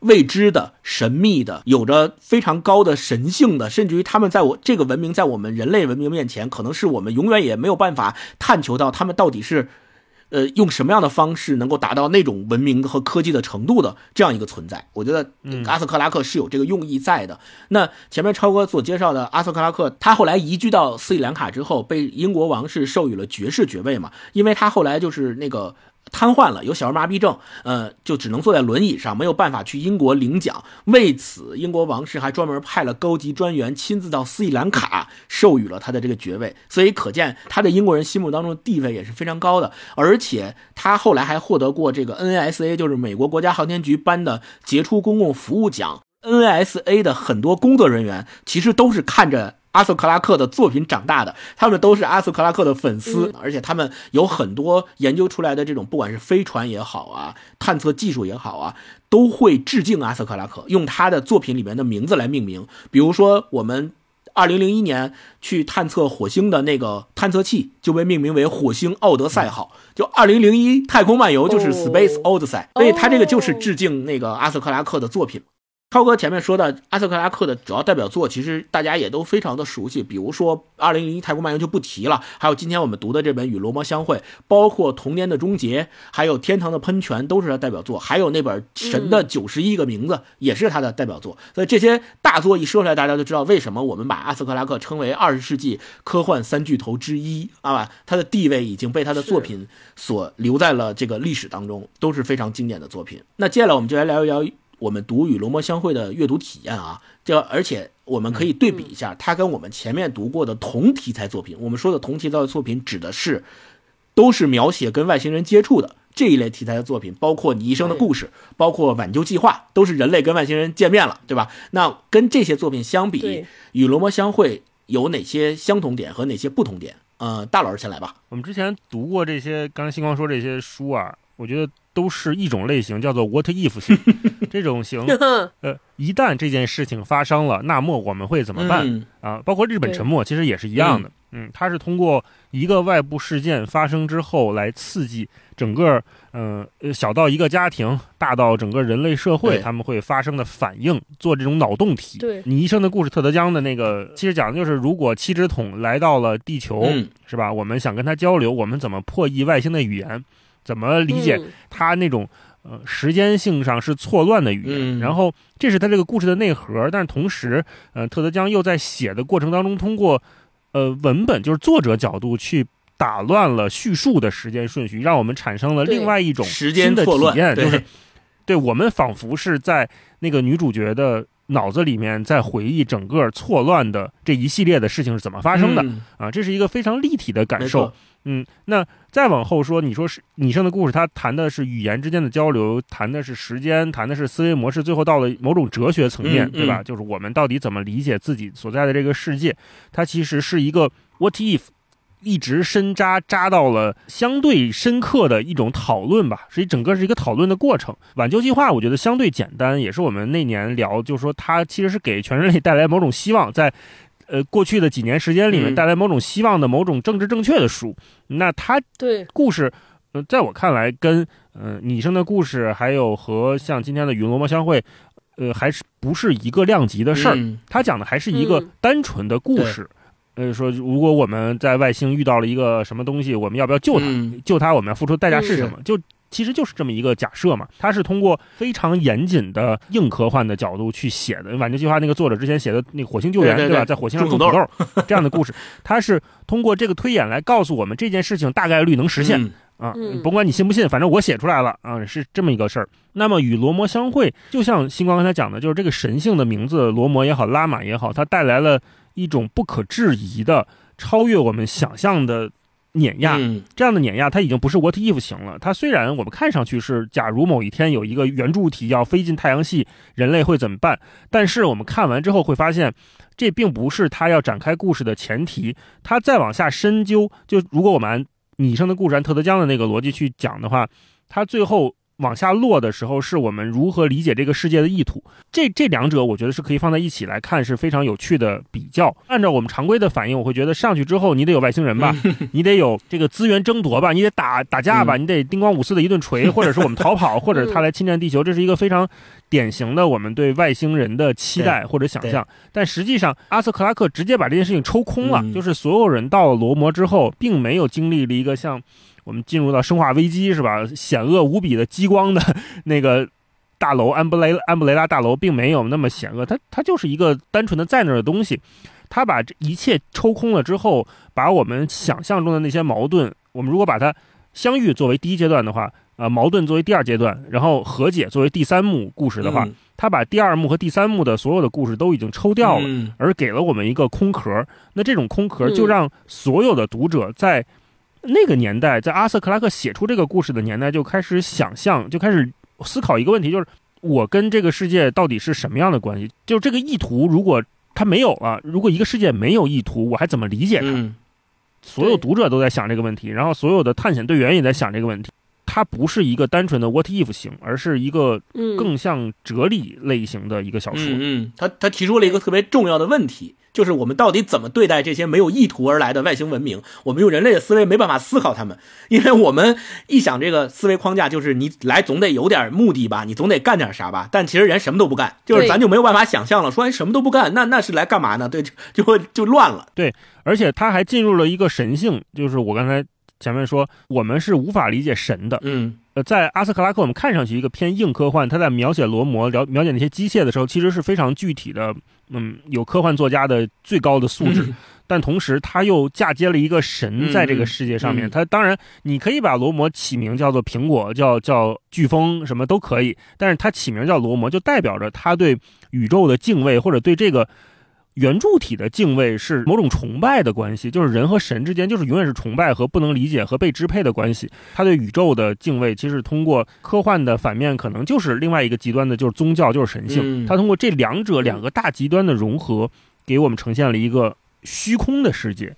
未知的、神秘的，有着非常高的神性的，甚至于他们在我这个文明，在我们人类文明面前，可能是我们永远也没有办法探求到他们到底是，呃，用什么样的方式能够达到那种文明和科技的程度的这样一个存在。我觉得阿瑟克拉克是有这个用意在的。那前面超哥所介绍的阿瑟克拉克，他后来移居到斯里兰卡之后，被英国王室授予了爵士爵位嘛，因为他后来就是那个。瘫痪了，有小儿麻痹症，呃，就只能坐在轮椅上，没有办法去英国领奖。为此，英国王室还专门派了高级专员亲自到斯里兰卡授予了他的这个爵位。所以可见他在英国人心目当中的地位也是非常高的。而且他后来还获得过这个 NSA，就是美国国家航天局颁的杰出公共服务奖。NSA 的很多工作人员其实都是看着。阿瑟克拉克的作品长大的，他们都是阿瑟克拉克的粉丝，而且他们有很多研究出来的这种，不管是飞船也好啊，探测技术也好啊，都会致敬阿瑟克拉克，用他的作品里面的名字来命名。比如说，我们二零零一年去探测火星的那个探测器就被命名为火星奥德赛号，就二零零一太空漫游就是 Space Odyssey，所以他这个就是致敬那个阿瑟克拉克的作品。超哥前面说的阿瑟克拉克的主要代表作，其实大家也都非常的熟悉，比如说《二零零一太空漫游》就不提了，还有今天我们读的这本《与罗摩相会》，包括《童年的终结》，还有《天堂的喷泉》都是他代表作，还有那本《神的九十一个名字》也是他的代表作。所以这些大作一说出来，大家就知道为什么我们把阿瑟克拉克称为二十世纪科幻三巨头之一啊，他的地位已经被他的作品所留在了这个历史当中，都是非常经典的作品。那接下来我们就来聊一聊。我们读《与龙魔相会》的阅读体验啊，这而且我们可以对比一下，它跟我们前面读过的同题材作品。我们说的同题材作品指的是，都是描写跟外星人接触的这一类题材的作品，包括《你一生的故事》，包括《挽救计划》，都是人类跟外星人见面了，对吧？那跟这些作品相比，《与龙魔相会》有哪些相同点和哪些不同点？呃，大老师先来吧。我们之前读过这些，刚才星光说这些书啊，我觉得。都是一种类型，叫做 “what if” 型。[laughs] 这种型，[laughs] 呃，一旦这件事情发生了，那么我们会怎么办、嗯、啊？包括日本沉没，其实也是一样的。嗯，它是通过一个外部事件发生之后，来刺激整个，呃，小到一个家庭，大到整个人类社会，他们会发生的反应，做这种脑洞题。对，你一生的故事，特德·江的那个，其实讲的就是，如果七只桶来到了地球，嗯、是吧？我们想跟他交流，我们怎么破译外星的语言？怎么理解他那种呃时间性上是错乱的语言？嗯、然后这是他这个故事的内核，但是同时，呃，特德·江又在写的过程当中，通过呃文本就是作者角度去打乱了叙述的时间顺序，让我们产生了另外一种时间的体验，就是对我们仿佛是在那个女主角的脑子里面在回忆整个错乱的这一系列的事情是怎么发生的、嗯、啊，这是一个非常立体的感受。嗯，那再往后说，你说是拟声的故事，它谈的是语言之间的交流，谈的是时间，谈的是思维模式，最后到了某种哲学层面，嗯、对吧？就是我们到底怎么理解自己所在的这个世界？它其实是一个 what if，一直深扎扎到了相对深刻的一种讨论吧，所以整个是一个讨论的过程。挽救计划我觉得相对简单，也是我们那年聊，就是说它其实是给全人类带来某种希望，在。呃，过去的几年时间里面，带来某种希望的、某种政治正确的书，嗯、那它对故事，呃，在我看来，跟呃拟声的故事，还有和像今天的《与龙魔相会》，呃，还是不是一个量级的事儿。嗯、它讲的还是一个单纯的故事。呃，说如果我们在外星遇到了一个什么东西，我们要不要救它？嗯、救它，我们要付出代价是什么？就。其实就是这么一个假设嘛，它是通过非常严谨的硬科幻的角度去写的。挽救计划那个作者之前写的那个火星救援，对吧？在火星上种土豆 [laughs] 这样的故事，它是通过这个推演来告诉我们这件事情大概率能实现、嗯、啊。嗯、甭管你信不信，反正我写出来了啊，是这么一个事儿。那么与罗摩相会，就像星光刚才讲的，就是这个神性的名字罗摩也好，拉玛也好，它带来了一种不可质疑的、超越我们想象的。碾压。嗯这样的碾压，它已经不是 what if 型了。它虽然我们看上去是，假如某一天有一个圆柱体要飞进太阳系，人类会怎么办？但是我们看完之后会发现，这并不是它要展开故事的前提。它再往下深究，就如果我们按拟生的故事按特德·江的那个逻辑去讲的话，它最后往下落的时候，是我们如何理解这个世界的意图。这这两者，我觉得是可以放在一起来看，是非常有趣的比较。按照我们常规的反应，我会觉得上去之后，你得有外星人吧，[laughs] 你得有这个资源争夺吧，你得打打架吧，你得叮咣五四的一顿锤，[laughs] 或者是我们逃跑，或者他来侵占地球，这是一个非常典型的我们对外星人的期待或者想象。但实际上，阿瑟克拉克直接把这件事情抽空了，嗯就是所有人到了罗摩之后，并没有经历了一个像我们进入到生化危机是吧，险恶无比的激光的 [laughs] 那个。大楼安布雷安布雷拉大楼并没有那么险恶，它它就是一个单纯的在那儿的东西。他把这一切抽空了之后，把我们想象中的那些矛盾，我们如果把它相遇作为第一阶段的话，呃，矛盾作为第二阶段，然后和解作为第三幕故事的话，嗯他把第二幕和第三幕的所有的故事都已经抽掉了，嗯而给了我们一个空壳。那这种空壳嗯就让所有的读者在那个年代，在阿瑟克拉克写出这个故事的年代，就开始想象，就开始思考一个问题，就是我跟这个世界到底是什么样的关系？就是这个意图，如果它没有了，如果一个世界没有意图，我还怎么理解它？嗯所有读者都在想这个问题，然后所有的探险队员也在想这个问题。它不是一个单纯的 what if 型，而是一个嗯，更像哲理类型的一个小说。嗯嗯，他他提出了一个特别重要的问题，就是我们到底怎么对待这些没有意图而来的外星文明？我们用人类的思维没办法思考他们，因为我们一想这个思维框架就是你来总得有点目的吧，你总得干点啥吧。但其实人什么都不干，就是咱就没有办法想象了，说哎什么都不干，那那是来干嘛呢？对，就就会就乱了。对而且他还进入了一个神性，就是我刚才前面说，我们是无法理解神的。嗯呃，在阿斯克拉克，我们看上去一个偏硬科幻，他在描写罗摩、描描写那些机械的时候，其实是非常具体的，嗯，有科幻作家的最高的素质。嗯但同时，他又嫁接了一个神在这个世界上面。嗯嗯他当然，你可以把罗摩起名叫做苹果，叫叫飓风，什么都可以。但是他起名叫罗摩，就代表着他对宇宙的敬畏，或者对这个圆柱体的敬畏是某种崇拜的关系，就是人和神之间就是永远是崇拜和不能理解和被支配的关系。他对宇宙的敬畏，其实通过科幻的反面，可能就是另外一个极端的，就是宗教，就是神性。嗯他通过这两者两个大极端的融合，给我们呈现了一个虚空的世界。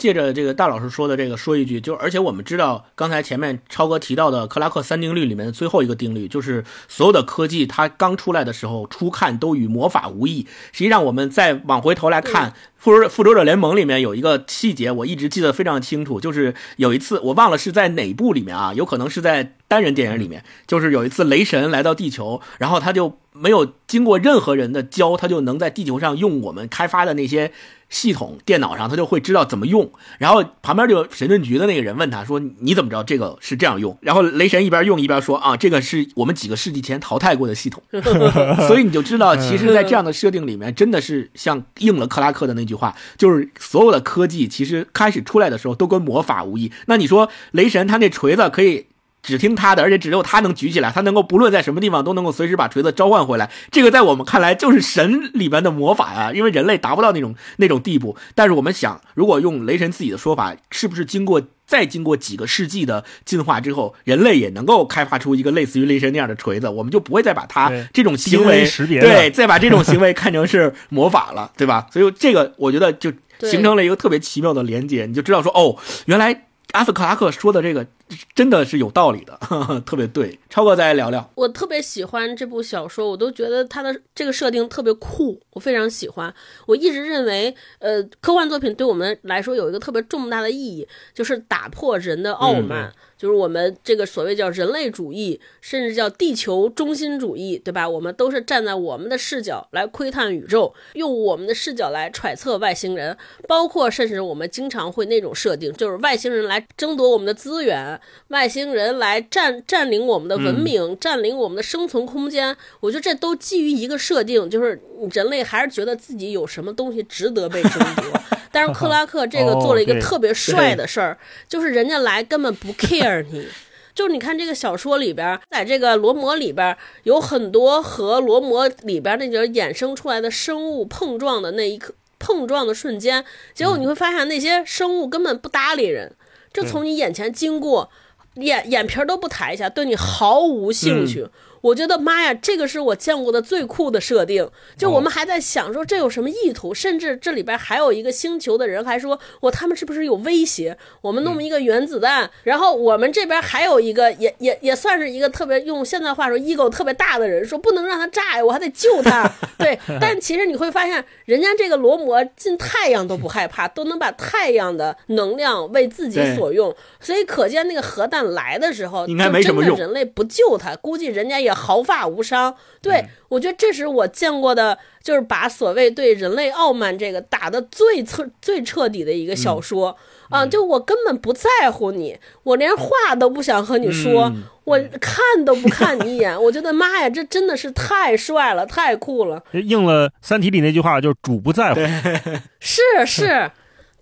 借着这个大老师说的这个说一句，就而且我们知道，刚才前面超哥提到的克拉克三定律里面的最后一个定律，就是所有的科技它刚出来的时候，初看都与魔法无异。实际上，我们再往回头来看，复仇者复仇者联盟里面有一个细节，我一直记得非常清楚，就是有一次我忘了是在哪部里面啊，有可能是在单人电影里面，就是有一次雷神来到地球，然后他就没有经过任何人的教，他就能在地球上用我们开发的那些系统电脑上，他就会知道怎么用。然后旁边就有神盾局的那个人问他说：“你怎么知道这个是这样用？”然后雷神一边用一边说：“啊，这个是我们几个世纪前淘汰过的系统。[laughs] ”所以你就知道，其实，在这样的设定里面，真的是像应了克拉克的那句话，就是所有的科技其实开始出来的时候都跟魔法无异。那你说雷神他那锤子可以只听他的，而且只有他能举起来，他能够不论在什么地方都能够随时把锤子召唤回来。这个在我们看来就是神里边的魔法啊，因为人类达不到那种那种地步。但是我们想，如果用雷神自己的说法，是不是经过再经过几个世纪的进化之后，人类也能够开发出一个类似于雷神那样的锤子？我们就不会再把它这种行为识别对，再把这种行为看成是魔法了，对吧？所以这个我觉得就形成了一个特别奇妙的连接，你就知道说，哦，原来阿斯克拉克说的这个真的是有道理的，呵 [laughs] 呵特别对。超哥再来聊聊，我特别喜欢这部小说，我都觉得它的这个设定特别酷，我非常喜欢。我一直认为，呃，科幻作品对我们来说有一个特别重大的意义，就是打破人的傲慢，就是我们这个所谓叫人类主义，甚至叫地球中心主义，对吧？我们都是站在我们的视角来窥探宇宙，用我们的视角来揣测外星人，包括甚至我们经常会那种设定，就是外星人来争夺我们的资源，外星人来占占领我们的文明，占领我们的生存空间。我觉得这都基于一个设定，就是人类还是觉得自己有什么东西值得被争夺。[laughs] 但是克拉克这个做了一个特别帅的事儿，就是人家来根本不 care 你。[laughs] 就是你看这个小说里边，在这个罗摩里边有很多和罗摩里边那种衍生出来的生物碰撞的那一刻碰撞的瞬间，结果你会发现那些生物根本不搭理人，就从你眼前经过，眼眼皮儿都不抬一下，对你毫无兴趣。我觉得妈呀，这个是我见过的最酷的设定。就我们还在想说这有什么意图，甚至这里边还有一个星球的人还说，我他们是不是有威胁？我们弄一个原子弹，然后我们这边还有一个也也也算是一个特别用现在话说 ego 特别大的人，说不能让他炸呀，我还得救他。对，[laughs] 但其实你会发现，人家这个罗摩进太阳都不害怕，都能把太阳的能量为自己所用，所以可见那个核弹来的时候，应该没什么用。人类不救他，估计人家也。毫发无伤，对我觉得这是我见过的，就是把所谓对人类傲慢这个打的最彻最彻底的一个小说啊！就我根本不在乎你，我连话都不想和你说，我看都不看你一眼。我觉得妈呀，这真的是太帅了，太酷了！应了《三体》里那句话，就是主不在乎，是是。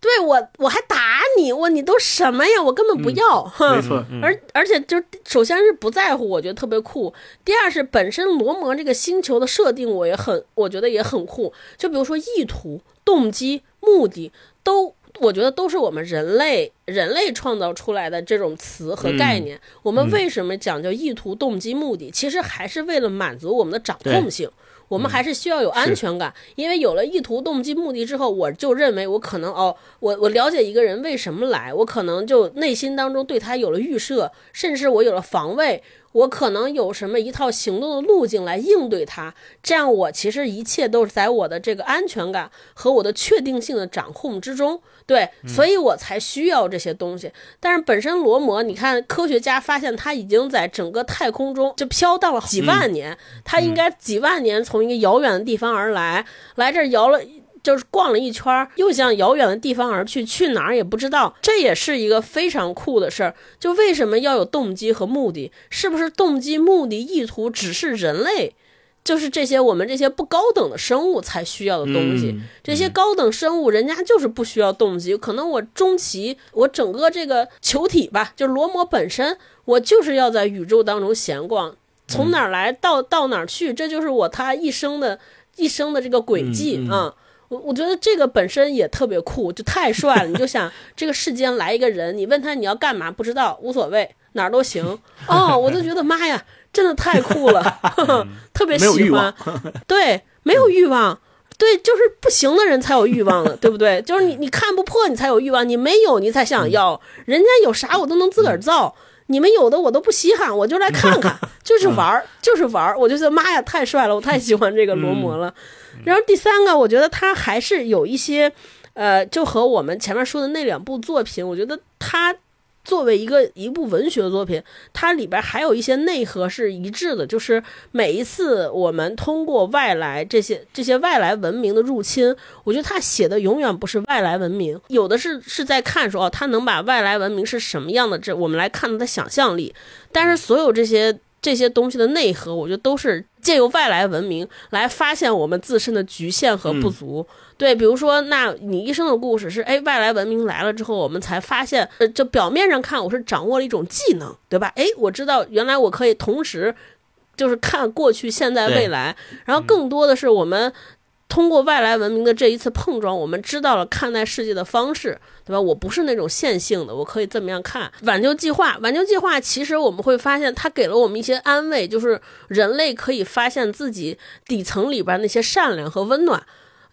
对我，我还打你，我你都什么呀？我根本不要，没错。而而且就首先是不在乎，我觉得特别酷。第二是本身罗摩这个星球的设定，我也很，我觉得也很酷。就比如说意图、动机、目的，都我觉得都是我们人类人类创造出来的这种词和概念。我们为什么讲究意图、动机、目的？其实还是为了满足我们的掌控性。我们还是需要有安全感，因为有了意图、动机、目的之后，我就认为我可能哦，我我了解一个人为什么来，我可能就内心当中对他有了预设，甚至我有了防卫。我可能有什么一套行动的路径来应对它，这样我其实一切都是在我的这个安全感和我的确定性的掌控之中，对，所以我才需要这些东西。但是本身罗摩，你看科学家发现它已经在整个太空中就飘荡了几万年，他应该几万年从一个遥远的地方而来，来这儿摇了。就是逛了一圈，又向遥远的地方而去，去哪儿也不知道。这也是一个非常酷的事儿。就为什么要有动机和目的？是不是动机、目的、意图只是人类，就是这些我们这些不高等的生物才需要的东西？这些高等生物人家就是不需要动机。可能我终其我整个这个球体吧，就是罗摩本身，我就是要在宇宙当中闲逛，从哪儿来到到哪儿去，这就是我他一生的一生的这个轨迹啊。我我觉得这个本身也特别酷，就太帅了。你就想 [laughs] 这个世间来一个人，你问他你要干嘛，不知道，无所谓，哪儿都行。[laughs] 哦，我都觉得妈呀，真的太酷了，[laughs] 特别喜欢。对，没有欲望，对，就是不行的人才有欲望的，对不对？就是你你看不破，你才有欲望，你没有你才想要。人家有啥我都能自个儿造，你们有的我都不稀罕，我就来看看，[laughs] 就是玩儿，就是玩儿。我就觉得妈呀，太帅了，我太喜欢这个罗摩了。然后第三个，我觉得他还是有一些，呃，就和我们前面说的那两部作品，我觉得它作为一个一部文学作品，它里边还有一些内核是一致的，就是每一次我们通过外来这些这些外来文明的入侵，我觉得他写的永远不是外来文明，有的是是在看说哦，他能把外来文明是什么样的，这我们来看他的想象力，但是所有这些。这些东西的内核，我觉得都是借由外来文明来发现我们自身的局限和不足。对，比如说，那你一生的故事是，哎，外来文明来了之后，我们才发现，呃，就表面上看，我是掌握了一种技能，对吧？哎，我知道原来我可以同时，就是看过去、现在、未来，然后更多的是我们。通过外来文明的这一次碰撞，我们知道了看待世界的方式，对吧？我不是那种线性的，我可以这么样看。挽救计划，挽救计划，其实我们会发现，它给了我们一些安慰，就是人类可以发现自己底层里边那些善良和温暖。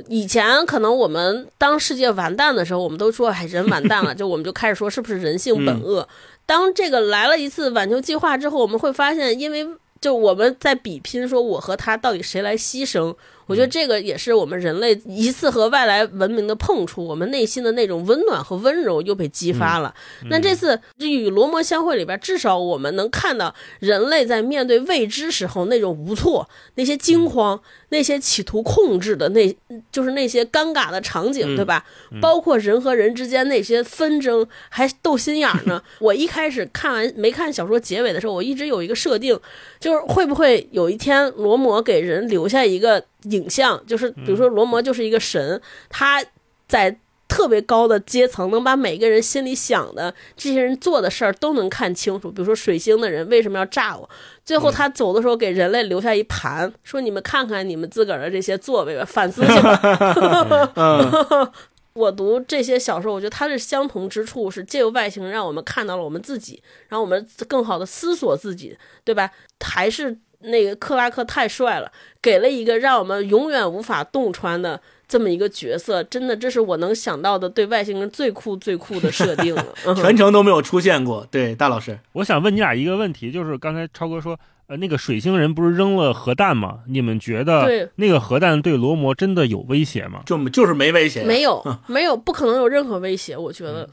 以前可能我们当世界完蛋的时候，我们都说，哎，人完蛋了，[laughs] 就我们就开始说是不是人性本恶。当这个来了一次挽救计划之后，我们会发现，因为就我们在比拼，说我和他到底谁来牺牲。我觉得这个也是我们人类一次和外来文明的碰触，我们内心的那种温暖和温柔又被激发了。那这次与罗摩相会里边，至少我们能看到人类在面对未知时候那种无措、那些惊慌、那些企图控制的那，就是那些尴尬的场景，对吧？包括人和人之间那些纷争，还斗心眼呢。[laughs] 我一开始看完没看小说结尾的时候，我一直有一个设定，就是会不会有一天罗摩给人留下一个。影像就是，比如说罗摩就是一个神，他在特别高的阶层，能把每个人心里想的这些人做的事儿都能看清楚。比如说水星的人为什么要炸我？最后他走的时候给人类留下一盘，说你们看看你们自个儿的这些作为吧，反思去吧。[laughs] [laughs] 我读这些小说，我觉得它的相同之处是借由外星人让我们看到了我们自己，然后我们更好的思索自己，对吧？还是那个克拉克太帅了，给了一个让我们永远无法洞穿的这么一个角色，真的，这是我能想到的对外星人最酷最酷的设定了。嗯全程都没有出现过。对，大老师，我想问你俩一个问题，就是刚才超哥说，呃，那个水星人不是扔了核弹吗？你们觉得那个核弹对罗摩真的有威胁吗？就就是没威胁，没有，没有，不可能有任何威胁，我觉得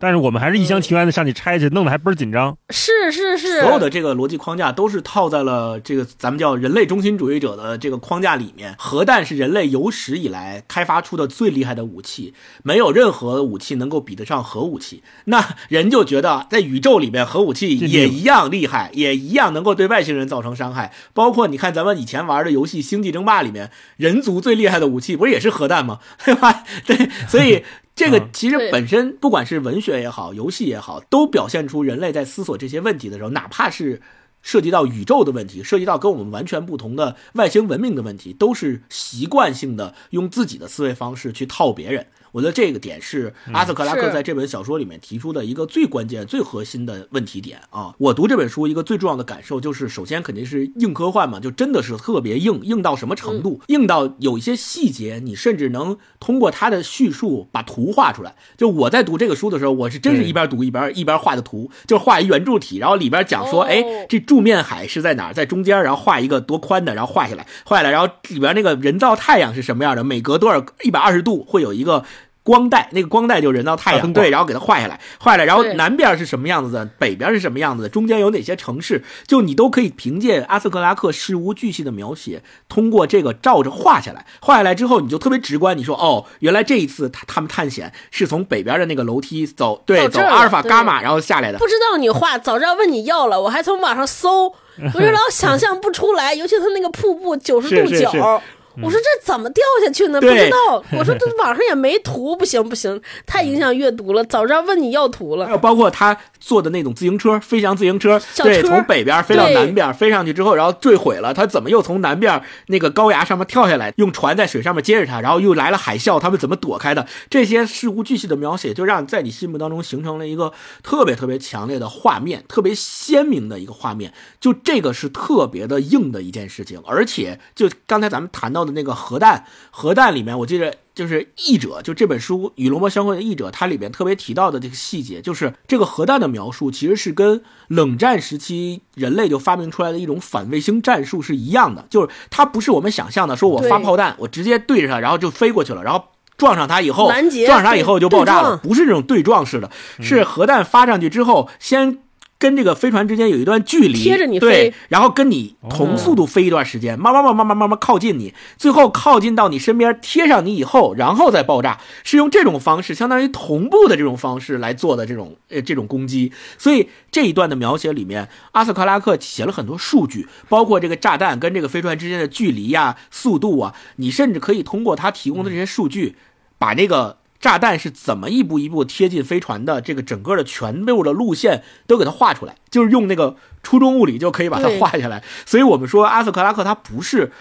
但是我们还是一厢情愿的上去拆去，弄得还倍儿紧张。是是是，所有的这个逻辑框架都是套在了这个咱们叫人类中心主义者的这个框架里面。核弹是人类有史以来开发出的最厉害的武器，没有任何武器能够比得上核武器。那人就觉得在宇宙里面，核武器也一样厉害，也一样能够对外星人造成伤害。包括你看咱们以前玩的游戏《星际争霸》里面，人族最厉害的武器不是也是核弹吗？[laughs] 对吧？对，所以。这个嗯其实本身不管是文学也好，游戏也好，都表现出人类在思索这些问题的时候，哪怕是涉及到宇宙的问题，涉及到跟我们完全不同的外星文明的问题，都是习惯性的用自己的思维方式去套别人。我觉得这个点是阿瑟克拉克在这本小说里面提出的一个最关键、最核心的问题点啊！我读这本书一个最重要的感受就是，首先肯定是硬科幻嘛，就真的是特别硬，硬到什么程度？硬到有一些细节，你甚至能通过它的叙述把图画出来。就我在读这个书的时候，我是真是一边读一边一边画的图，就是画一圆柱体，然后里边讲说，哦哎，这柱面海是在哪儿，在中间，然后画一个多宽的，然后画下来，画下来，然后里边那个人造太阳是什么样的，每隔多少一百二十度会有一个。光带那个光带就人造太阳，对，然后给它画下来，画下来，然后南边是什么样子的，北边是什么样子的，中间有哪些城市，就你都可以凭借阿瑟克拉克事无巨细的描写，通过这个照着画下来，画下来之后你就特别直观，你说哦，原来这一次他他们探险是从北边的那个楼梯走，对，走阿尔法伽马，然后下来的，不知道你画，早知道问你要了，我还从网上搜，[laughs] 我就老想象不出来，尤其他那个瀑布九十度角。我说这怎么掉下去呢？不知道。[laughs] 我说这网上也没图，不行不行，太影响阅读了。早知道问你要图了。还有包括他坐的那种自行车，飞翔自行车，车从北边飞到南边，飞上去之后，然后坠毁了，他怎么又从南边那个高崖上面跳下来，用船在水上面接着他，然后又来了海啸，他们怎么躲开的？这些事无巨细的描写，就让在你心目当中形成了一个特别特别强烈的画面，特别鲜明的一个画面。就这个是特别的硬的一件事情，而且就刚才咱们谈到的那个核弹，核弹里面，我记得就是译者，就这本书《与龙猫相关》的译者，它里面特别提到的这个细节，就是这个核弹的描述，其实是跟冷战时期人类就发明出来的一种反卫星战术是一样的，就是它不是我们想象的，说我发炮弹，我直接对着它，然后就飞过去了，然后。撞上它以后，拦截撞上它以后就爆炸了，不是这种对撞式的，是核弹发上去之后，先跟这个飞船之间有一段距离，贴着你对飞，然后跟你同速度飞一段时间，慢慢慢慢慢慢慢靠近你，最后靠近到你身边，贴上你以后，然后再爆炸，是用这种方式，相当于同步的这种方式来做的这种呃这种攻击。所以这一段的描写里面，阿瑟克拉克写了很多数据，包括这个炸弹跟这个飞船之间的距离呀、速度啊，你甚至可以通过他提供的这些数据，把这个。炸弹是怎么一步一步贴近飞船的？这个整个的全部的路线都给它画出来，就是用那个初中物理就可以把它画下来。所以我们说阿瑟克拉克他不是，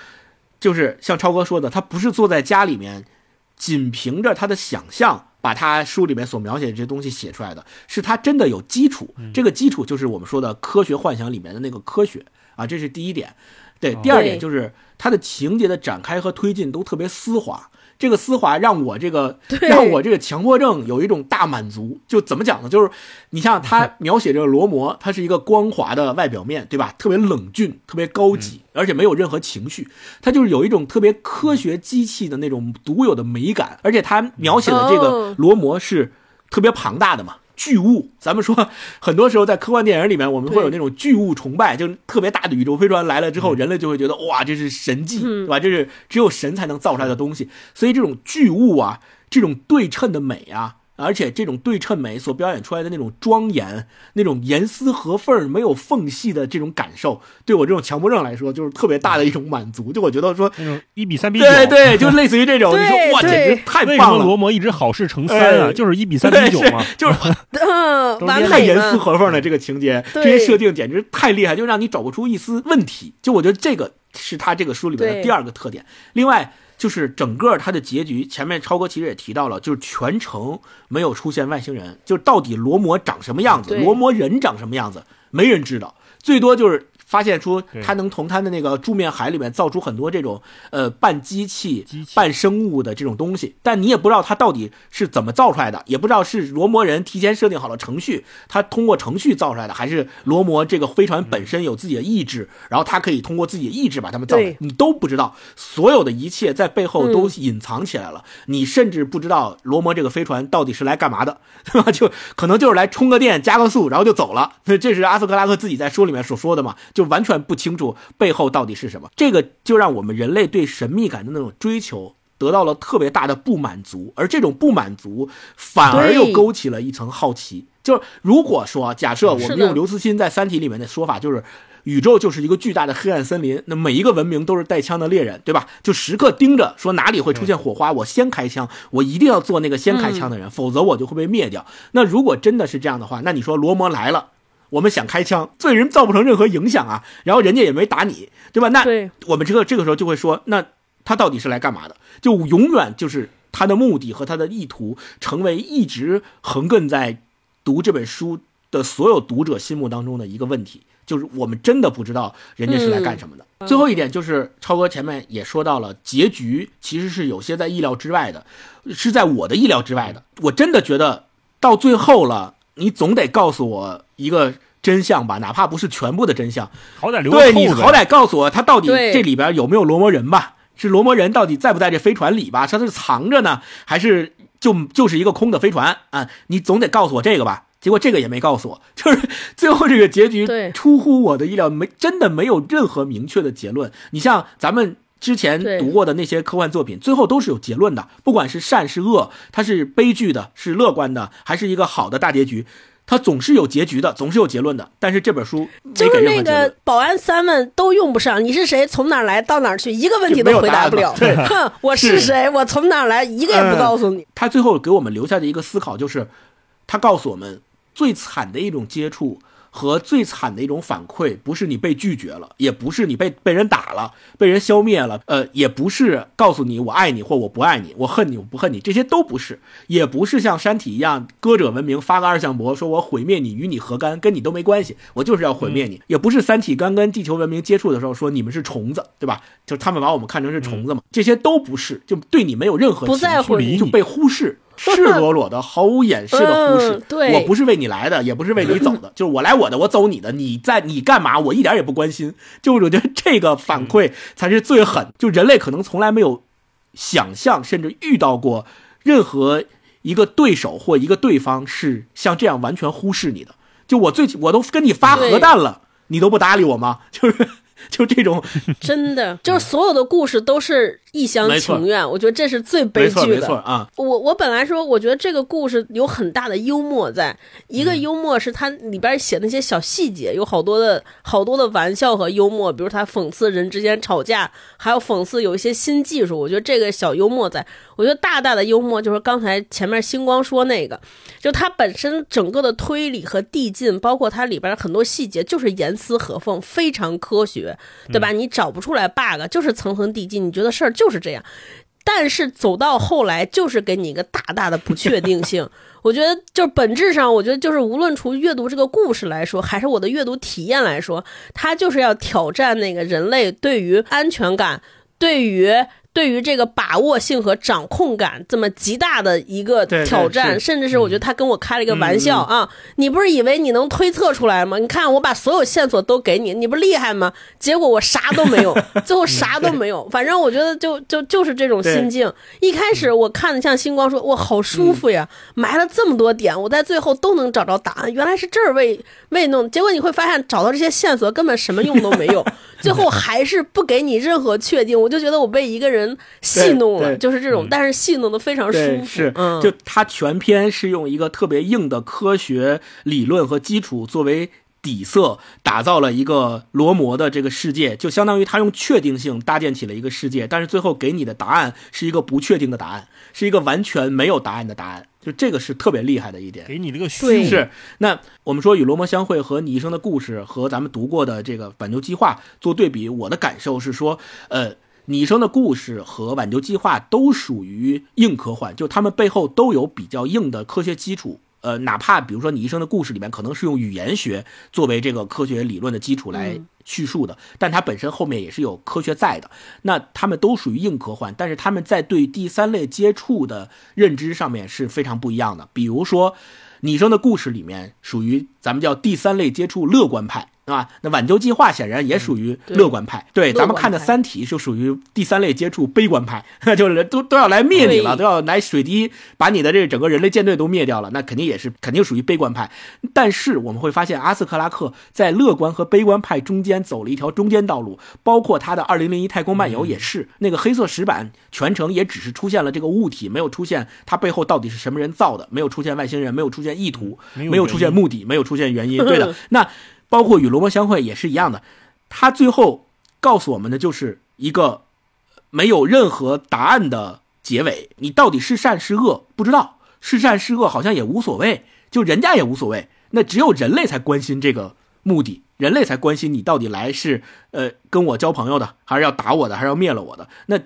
就是像超哥说的，他不是坐在家里面，仅凭着他的想象把他书里面所描写的这些东西写出来的，是他真的有基础。这个基础就是我们说的科学幻想里面的那个科学啊，这是第一点。对，第二点就是他的情节的展开和推进都特别丝滑。这个丝滑让我这个让我这个强迫症有一种大满足。就怎么讲呢？就是你像他 [laughs] 描写这个罗摩，他是一个光滑的外表面，对吧？特别冷峻，特别高级，而且没有任何情绪。他就是有一种特别科学机器的那种独有的美感，而且他描写的这个哦罗摩是特别庞大的嘛。巨物，咱们说，很多时候在科幻电影里面，我们会有那种巨物崇拜，就特别大的宇宙飞船来了之后，人类就会觉得哇，这是神迹，对吧？这是只有神才能造出来的东西。所以这种巨物啊，这种对称的美啊，而且这种对称美所表演出来的那种庄严、那种严丝合缝、没有缝隙的这种感受，对我这种强迫症来说，就是特别大的一种满足。就我觉得说，一比三比九，对对，[laughs] 就类似于这种，你说哇，简直太为什棒了。么罗摩一直好事成三啊？哎就是一比三比九嘛。就是 [laughs] 嗯，太。严丝合缝的这个情节，这些设定简直太厉害，就让你找不出一丝问题。就我觉得这个是他这个书里面的第二个特点。另外就是整个它的结局，前面超哥其实也提到了，就是全程没有出现外星人，就到底罗摩长什么样子，罗摩人长什么样子，没人知道，最多就是。发现出对。他能从他的那个柱面海里面造出很多这种呃半机器机器、半生物的这种东西，但你也不知道它到底是怎么造出来的，也不知道是罗摩人提前设定好了程序，他通过程序造出来的，还是罗摩这个飞船本身有自己的意志，然后他可以通过自己的意志把它们造出来，你都不知道，所有的一切在背后都隐藏起来了，你甚至不知道罗摩这个飞船到底是来干嘛的，对吧？就可能就是来充个电、加个速，然后就走了。所以这是阿斯克拉克自己在书里面所说的嘛，就就完全不清楚背后到底是什么。这个就让我们人类对神秘感的那种追求。得到了特别大的不满足，而这种不满足反而又勾起了一层好奇。就是如果说假设我们用刘慈欣在《三体》里面的说法，就是宇宙就是一个巨大的黑暗森林，那每一个文明都是带枪的猎人，对吧？就时刻盯着说哪里会出现火花，我先开枪，我一定要做那个先开枪的人，否则我就会被灭掉。那如果真的是这样的话，那你说罗摩来了。我们想开枪，对人造不成任何影响啊，然后人家也没打你，对吧？那我们这个这个时候就会说，那他到底是来干嘛的？就永远就是他的目的和他的意图，成为一直横亘在读这本书的所有读者心目当中的一个问题，就是我们真的不知道人家是来干什么的。最后一点就是超哥前面也说到了，结局其实是有些在意料之外的，是在我的意料之外的。我真的觉得到最后了，你总得告诉我一个真相吧，哪怕不是全部的真相。好歹留个对你好歹告诉我，他到底这里边有没有罗摩人吧？是罗摩人到底在不在这飞船里吧？他是藏着呢，还是就就是一个空的飞船啊？你总得告诉我这个吧？结果这个也没告诉我，就是 [laughs] 最后这个结局出乎我的意料，没真的没有任何明确的结论。你像咱们之前读过的那些科幻作品，最后都是有结论的，不管是善是恶，它是悲剧的，是乐观的，还是一个好的大结局，它总是有结局的，总是有结论的。但是这本书没就是那个。保安三问都用不上，你是谁？从哪来到哪去？一个问题都回答不了。哼，我是是谁？我从哪来？一个也不告诉你。他最后给我们留下的一个思考就是，他告诉我们，最惨的一种接触和最惨的一种反馈，不是你被拒绝了，也不是你被被人打了、被人消灭了，呃，也不是告诉你我爱你或我不爱你，我恨你我不恨你，这些都不是，也不是像山体一样歌者文明发个二向箔，说我毁灭你与你何干，跟你都没关系，我就是要毁灭你，也不是三体刚跟地球文明接触的时候说你们是虫子，对吧？就是他们把我们看成是虫子嘛，这些都不是，就对你没有任何不在乎情绪你就被忽视。赤裸裸的、毫无掩饰的忽视。嗯对我不是为你来的，也不是为你走的，[laughs] 就是我来我的，我走你的。你在你干嘛？我一点也不关心。就我觉得这个反馈才是最狠。就人类可能从来没有想象，甚至遇到过任何一个对手或一个对方是像这样完全忽视你的。就我最我都跟你发核弹了，你都不搭理我吗？[laughs] 就是 [laughs] 就这种，真的，就是所有的故事都是一厢情愿，我觉得这是最悲没错没剧的。错啊。我我本来说，我觉得这个故事有很大的幽默在，一嗯个幽默是它里边写那些小细节，有好多的好多的玩笑和幽默，比如他讽刺人之间吵架，还有讽刺有一些新技术，我觉得这个小幽默在。我觉得大大的幽默就是刚才前面星光说那个，就它本身整个的推理和递进，包括它里边很多细节，就是严丝合缝，非常科学，对吧？你找不出来 bug，就是层层递进，你觉得事儿就是这样。但是走到后来，就是给你一个大大的不确定性。[laughs] 我觉得，就是本质上，我觉得就是无论从阅读这个故事来说，还是我的阅读体验来说，它就是要挑战那个人类对于安全感，对于。对于这个把握性和掌控感这么极大的一个挑战，是甚至是我觉得他跟我开了一个玩笑嗯啊！你不是以为你能推测出来吗？你看我把所有线索都给你，你不厉害吗？结果我啥都没有，[laughs] 最后啥都没有。反正我觉得就就就是这种心境。一开始我看的像星光说，哇，好舒服呀，埋了这么多点，我在最后都能找着答案。原来是这儿未未弄，结果你会发现找到这些线索根本什么用都没有，[laughs] 最后还是不给你任何确定。我就觉得我被一个人戏弄了，就是这种，但是戏弄的非常舒，服。是，嗯，就他全篇是用一个特别硬的科学理论和基础作为底色，打造了一个罗摩的这个世界，就相当于他用确定性搭建起了一个世界，但是最后给你的答案是一个不确定的答案，是一个完全没有答案的答案。就这个是特别厉害的一点。给你这个虚是，那我们说与罗摩相会和你一生的故事和咱们读过的这个挽救计划做对比，我的感受是说，呃，你一生的故事和挽救计划都属于硬科幻，就他们背后都有比较硬的科学基础。呃，哪怕比如说你一生的故事里面可能是用语言学作为这个科学理论的基础来嗯叙述的，但它本身后面也是有科学在的。那他们都属于硬科幻，但是他们在对第三类接触的认知上面是非常不一样的。比如说，拟声的故事里面属于咱们叫第三类接触乐观派，对吧？那挽救计划显然也属于乐观派。对，咱们看的《三体》就属于第三类接触悲观派，[laughs] 就是都都要来灭你了，都要来水滴把你的这整个人类舰队都灭掉了，那肯定也是肯定属于悲观派。但是我们会发现，阿斯克拉克在乐观和悲观派中间走了一条中间道路，包括他的《二零零一太空漫游》也是，那个黑色石板全程也只是出现了这个物体，没有出现它背后到底是什么人造的，没有出现外星人，没有出现意图，没有没有出现目的，没有出现原因。对的，[laughs] 那包括与罗摩相会也是一样的，他最后告诉我们的就是一个没有任何答案的结尾，你到底是善是恶不知道，是善是恶好像也无所谓，就人家也无所谓，那只有人类才关心这个目的，人类才关心你到底来是呃跟我交朋友的，还是要打我的，还是要灭了我的，那。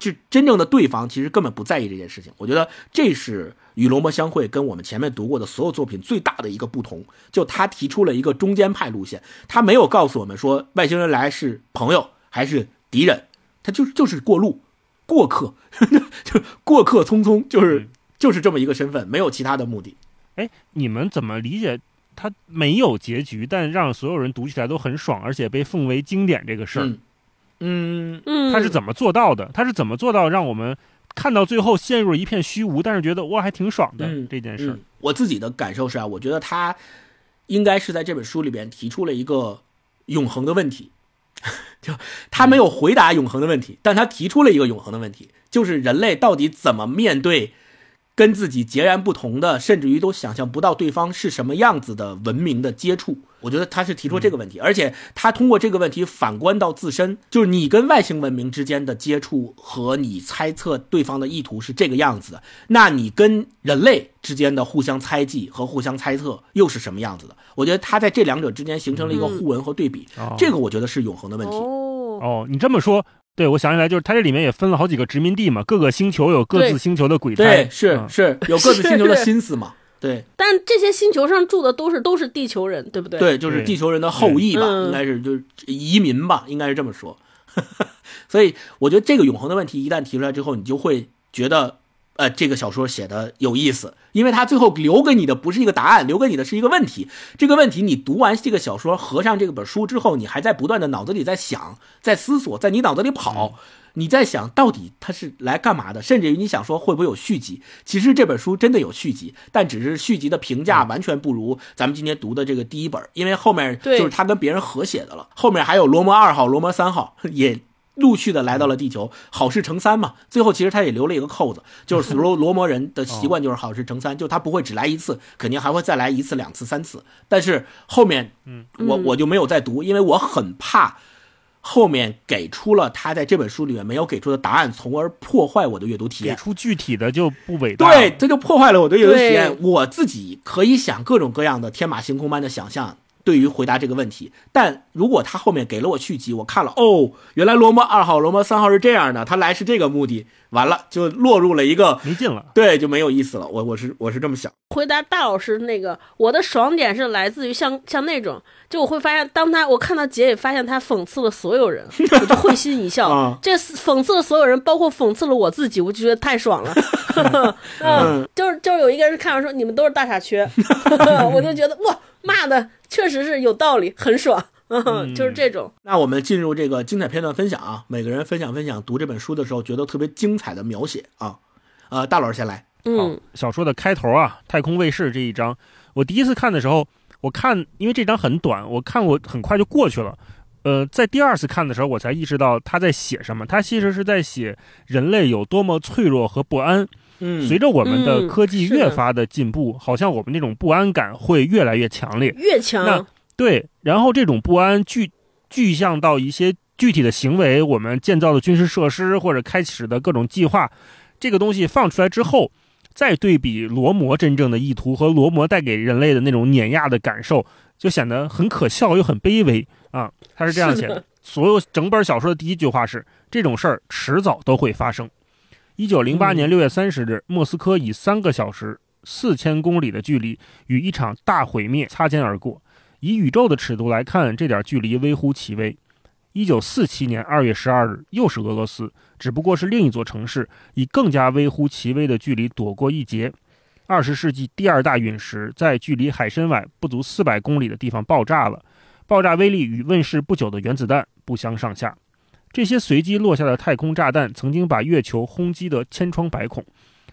就真正的对方其实根本不在意这件事情，我觉得这是与罗摩相会跟我们前面读过的所有作品最大的一个不同。就他提出了一个中间派路线，他没有告诉我们说外星人来是朋友还是敌人，他就就是过路、过客，[laughs] 就过客匆匆，就是嗯就是这么一个身份，没有其他的目的。哎，你们怎么理解他没有结局，但让所有人读起来都很爽，而且被奉为经典这个事儿？嗯嗯，嗯，他是怎么做到的？他是怎么做到让我们看到最后陷入一片虚无，但是觉得哇还挺爽的、嗯这件事？我自己的感受是啊，我觉得他应该是在这本书里边提出了一个永恒的问题，[laughs] 就他没有回答永恒的问题，但他提出了一个永恒的问题，就是人类到底怎么面对跟自己截然不同的，甚至于都想象不到对方是什么样子的文明的接触。我觉得他是提出这个问题，而且他通过这个问题反观到自身，就是你跟外星文明之间的接触和你猜测对方的意图是这个样子的，那你跟人类之间的互相猜忌和互相猜测又是什么样子的？我觉得他在这两者之间形成了一个互文和对比，哦这个我觉得是永恒的问题。哦，哦，你这么说，对我想起来，就是它这里面也分了好几个殖民地嘛，各个星球有各自星球的鬼对胎，，是嗯是有各自星球的心思嘛？对但这些星球上住的都是都是地球人，对不对？对，就是地球人的后裔吧，嗯应该是就是移民吧，应该是这么说。[laughs] 所以我觉得这个永恒的问题一旦提出来之后，你就会觉得，呃，这个小说写的有意思，因为它最后留给你的不是一个答案，留给你的是一个问题。这个问题你读完这个小说，合上这本书之后，你还在不断的脑子里在想，在思索，在你脑子里跑。你在想到底他是来干嘛的，甚至于你想说会不会有续集？其实这本书真的有续集，但只是续集的评价完全不如咱们今天读的这个第一本，因为后面就是他跟别人合写的了。后面还有罗摩二号、罗摩三号 [laughs] 也陆续的来到了地球，好事成三嘛。最后其实他也留了一个扣子，就是罗 [laughs] 罗摩人的习惯就是好事成三，就他不会只来一次，肯定还会再来一次、两次、三次。但是后面，嗯，嗯我我就没有再读，因为我很怕。后面给出了他在这本书里面没有给出的答案，从而破坏我的阅读体验。给出具体的就不伟大。对，，这就破坏了我的阅读体验。我自己可以想各种各样的天马行空般的想象，对于回答这个问题。但如果他后面给了我续集，我看了，哦，原来罗摩二号、罗摩三号是这样的，他来是这个目的，完了就落入了一个没劲了。对，就没有意思了。我我是我是这么想。回答大老师那个，我的爽点是来自于像像那种，就我会发现，当他我看到结尾，发现他讽刺了所有人，[laughs] 我就会心一笑。啊这讽刺了所有人，包括讽刺了我自己，我就觉得太爽了。[laughs] [laughs] 嗯，就是就是有一个人看完说你们都是大傻缺，我就觉得哇骂的确实是有道理，很爽。嗯，[laughs] 就是这种。那我们进入这个精彩片段分享啊，每个人分享分享读这本书的时候觉得特别精彩的描写啊。呃，大老师先来。嗯，小说的开头啊，太空卫士这一章，我第一次看的时候，我看因为这章很短，我看我很快就过去了。呃，在第二次看的时候，我才意识到他在写什么。他其实是在写人类有多么脆弱和不安。嗯，随着我们的嗯科技越发的进步，好像我们那种不安感会越来越强烈。越强那对，然后这种不安具具象到一些具体的行为，我们建造的军事设施或者开始的各种计划，这个东西放出来之后，再对比罗摩真正的意图和罗摩带给人类的那种碾压的感受，就显得很可笑又很卑微啊。他是这样写的：[laughs] 所有整本小说的第一句话是这种事儿迟早都会发生。一九零八年六月三十日，莫斯科以三个小时四千公里的距离与一场大毁灭擦肩而过。以宇宙的尺度来看，这点距离微乎其微。一九四七年二月十二日，又是俄罗斯，只不过是另一座城市以更加微乎其微的距离躲过一劫。二十世纪第二大陨石在距离海参崴不足四百公里的地方爆炸了，爆炸威力与问世不久的原子弹不相上下。这些随机落下的太空炸弹曾经把月球轰击得千疮百孔，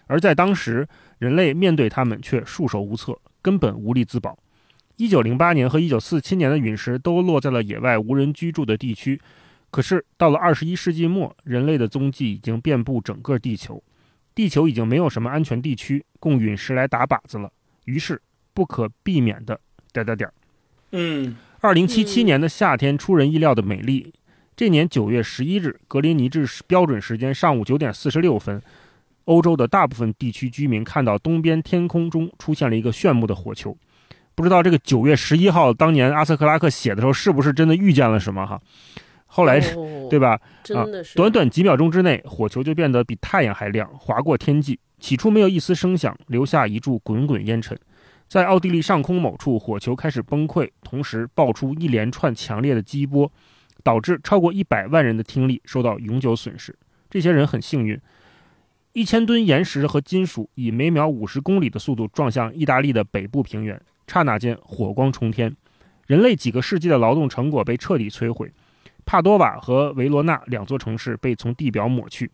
而在当时，人类面对它们却束手无策，根本无力自保。一九零八年和一九四七年的陨石都落在了野外无人居住的地区，可是到了二十一世纪末，人类的踪迹已经遍布整个地球，地球已经没有什么安全地区供陨石来打靶子了。于是，不可避免的点点点。嗯，二零七七年的夏天出人意料的美丽。这年九月十一日，格林尼治标准时间上午九点四十六分，欧洲的大部分地区居民看到东边天空中出现了一个炫目的火球。不知道这个九月十一号，当年阿瑟克拉克写的时候，是不是真的遇见了什么哈？后来是，对吧？真的是，短短几秒钟之内，火球就变得比太阳还亮，划过天际。起初没有一丝声响，留下一柱滚滚烟尘。在奥地利上空某处，火球开始崩溃，同时爆出一连串强烈的激波，导致超过一百万人的听力受到永久损失。这些人很幸运，一千吨岩石和金属以每秒五十公里的速度撞向意大利的北部平原。刹那间，火光冲天，人类几个世纪的劳动成果被彻底摧毁。帕多瓦和维罗纳两座城市被从地表抹去，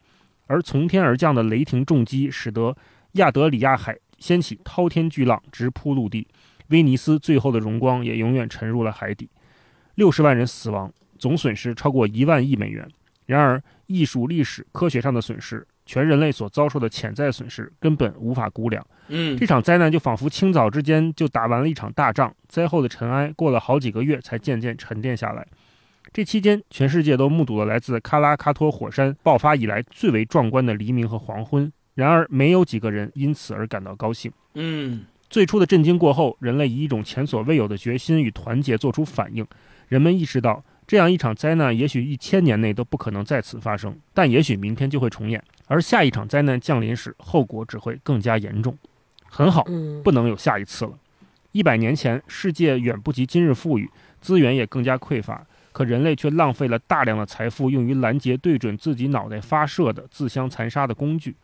而从天而降的雷霆重击使得亚德里亚海掀起滔天巨浪，直扑陆地。威尼斯最后的荣光也永远沉入了海底。六十万人死亡，总损失超过一万亿美元。然而，艺术、历史、科学上的损失。全人类所遭受的潜在损失根本无法估量。嗯，这场灾难就仿佛清早之间就打完了一场大仗，灾后的尘埃过了好几个月才渐渐沉淀下来。这期间，全世界都目睹了来自喀拉喀托火山爆发以来最为壮观的黎明和黄昏。然而，没有几个人因此而感到高兴。嗯，最初的震惊过后，人类以一种前所未有的决心与团结做出反应。人们意识到，这样一场灾难也许一千年内都不可能再次发生，但也许明天就会重演。而下一场灾难降临时，后果只会更加严重。很好，不能有下一次了。一百年前，世界远不及今日富裕，资源也更加匮乏，可人类却浪费了大量的财富用于拦截对准自己脑袋发射的自相残杀的工具。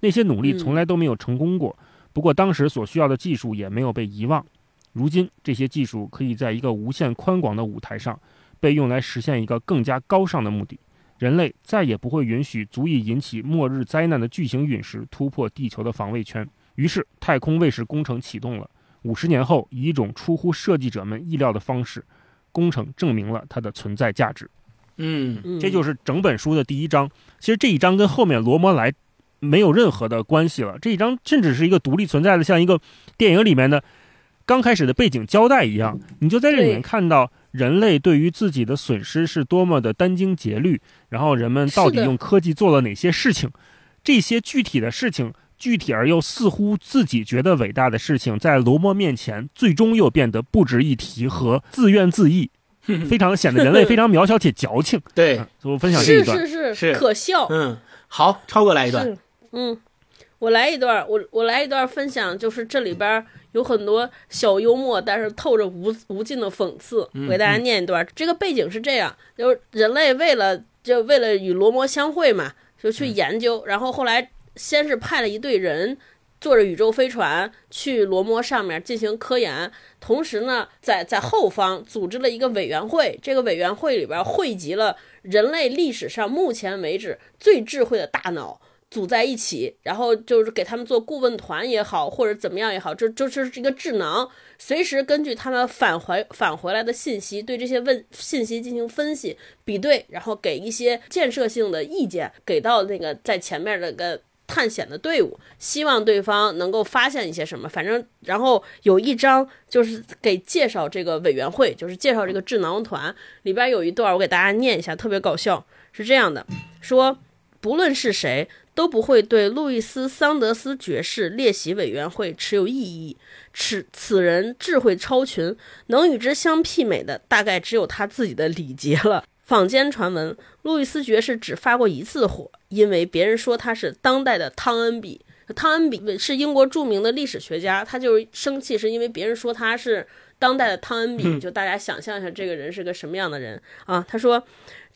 那些努力从来都没有成功过。不过，当时所需要的技术也没有被遗忘。如今，这些技术可以在一个无限宽广的舞台上，被用来实现一个更加高尚的目的。人类再也不会允许足以引起末日灾难的巨型陨石突破地球的防卫圈。于是，太空卫士工程启动了。五十年后，以一种出乎设计者们意料的方式，工程证明了它的存在价值。嗯，这就是整本书的第一章。其实这一章跟后面罗摩来没有任何的关系了。这一章甚至是一个独立存在的，像一个电影里面的刚开始的背景交代一样。你就在这里面看到。人类对于自己的损失是多么的殚精竭虑，然后人们到底用科技做了哪些事情？这些具体的事情，具体而又似乎自己觉得伟大的事情，在罗摩面前，最终又变得不值一提和自怨自艾，[laughs] 非常显得人类非常渺小且矫情。[laughs] 对，我分享这一段是是是可笑。嗯，好，超哥来一段。嗯，我来一段，我我来一段分享，就是这里边。有很多小幽默，但是透着无无尽的讽刺。我给大家念一段，这个背景是这样：就是人类为了就为了与罗摩相会嘛，就去研究。然后后来先是派了一队人坐着宇宙飞船去罗摩上面进行科研，同时呢，在在后方组织了一个委员会。这个委员会里边汇集了人类历史上目前为止最智慧的大脑。组在一起，然后就是给他们做顾问团也好，或者怎么样也好，这这这是一个智囊，随时根据他们返回返回来的信息，对这些问信息进行分析比对，然后给一些建设性的意见，给到那个在前面那个探险的队伍，希望对方能够发现一些什么。反正，然后有一章就是给介绍这个委员会，就是介绍这个智囊团里边有一段，我给大家念一下，特别搞笑，是这样的，说。不论是谁，都不会对路易斯·桑德斯爵士列席委员会持有异议。此此人智慧超群，能与之相媲美的大概只有他自己的礼节了。坊间传闻，路易斯爵士只发过一次火，因为别人说他是当代的汤恩比。汤恩比是英国著名的历史学家，他就是生气，是因为别人说他是当代的汤恩比。就大家想象一下，这个人是个什么样的人啊？他说，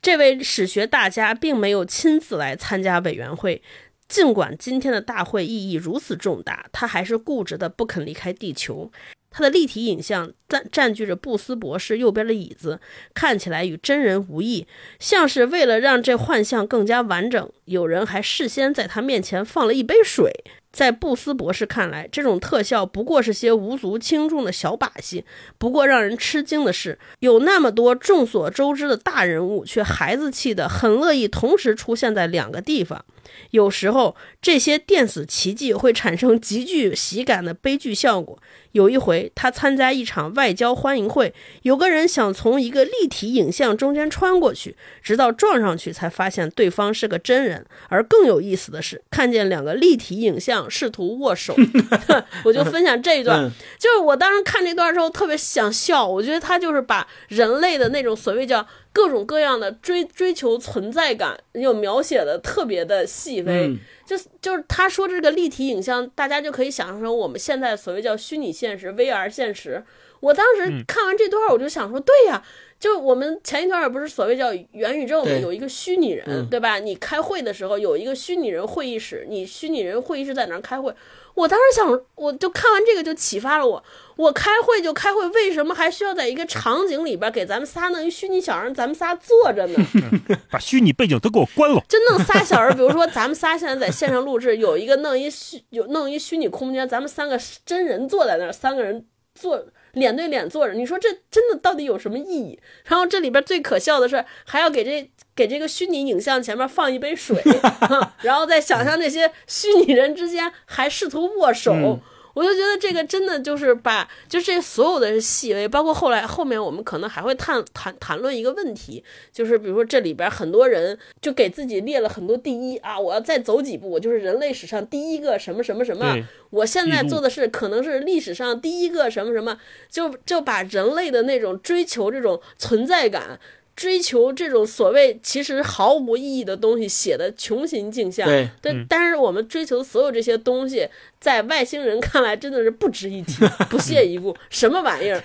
这位史学大家并没有亲自来参加委员会。尽管今天的大会意义如此重大，他还是固执的不肯离开地球。他的立体影像占占据着布斯博士右边的椅子，看起来与真人无异，像是为了让这幻象更加完整，有人还事先在他面前放了一杯水。在布斯博士看来，这种特效不过是些无足轻重的小把戏。不过，让人吃惊的是，有那么多众所周知的大人物，却孩子气的很乐意同时出现在两个地方。有时候，这些电死奇迹会产生极具喜感的悲剧效果。有一回，他参加一场外交欢迎会，有个人想从一个立体影像中间穿过去，直到撞上去才发现对方是个真人。而更有意思的是，看见两个立体影像试图握手。[laughs] 我就分享这一段，就是我当时看这段之后特别想笑。我觉得他就是把人类的那种所谓叫。各种各样的追追求存在感，又描写的特别的细微，就就是他说这个立体影像，大家就可以想象成我们现在所谓叫虚拟现实 VR 现实。我当时看完这段，我就想说，对呀，就我们前一段不是所谓叫元宇宙嘛，有一个虚拟人，对吧？你开会的时候有一个虚拟人会议室，你虚拟人会议室在哪儿开会？我当时想，我就看完这个就启发了我。我开会就开会，为什么还需要在一个场景里边给咱们仨弄一虚拟小人，咱们仨坐着呢？[laughs] 把虚拟背景都给我关了。就弄仨小人，比如说咱们仨现在在线上录制，有一个弄一虚有弄一虚拟空间，咱们三个真人坐在那儿，三个人坐脸对脸坐着。你说这真的到底有什么意义？然后这里边最可笑的是，还要给这给这个虚拟影像前面放一杯水，[laughs] 然后再想象那些虚拟人之间还试图握手。我就觉得这个真的就是把，就这所有的细微，包括后来后面我们可能还会谈谈谈论一个问题，就是比如说这里边很多人就给自己列了很多第一啊，我要再走几步，我就是人类史上第一个什么什么什么，我现在做的是可能是历史上第一个什么什么，就就把人类的那种追求这种存在感。追求这种所谓其实毫无意义的东西写的穷形尽相，对，但是我们追求所有这些东西，在外星人看来真的是不值一提，不屑一顾，什么玩意儿？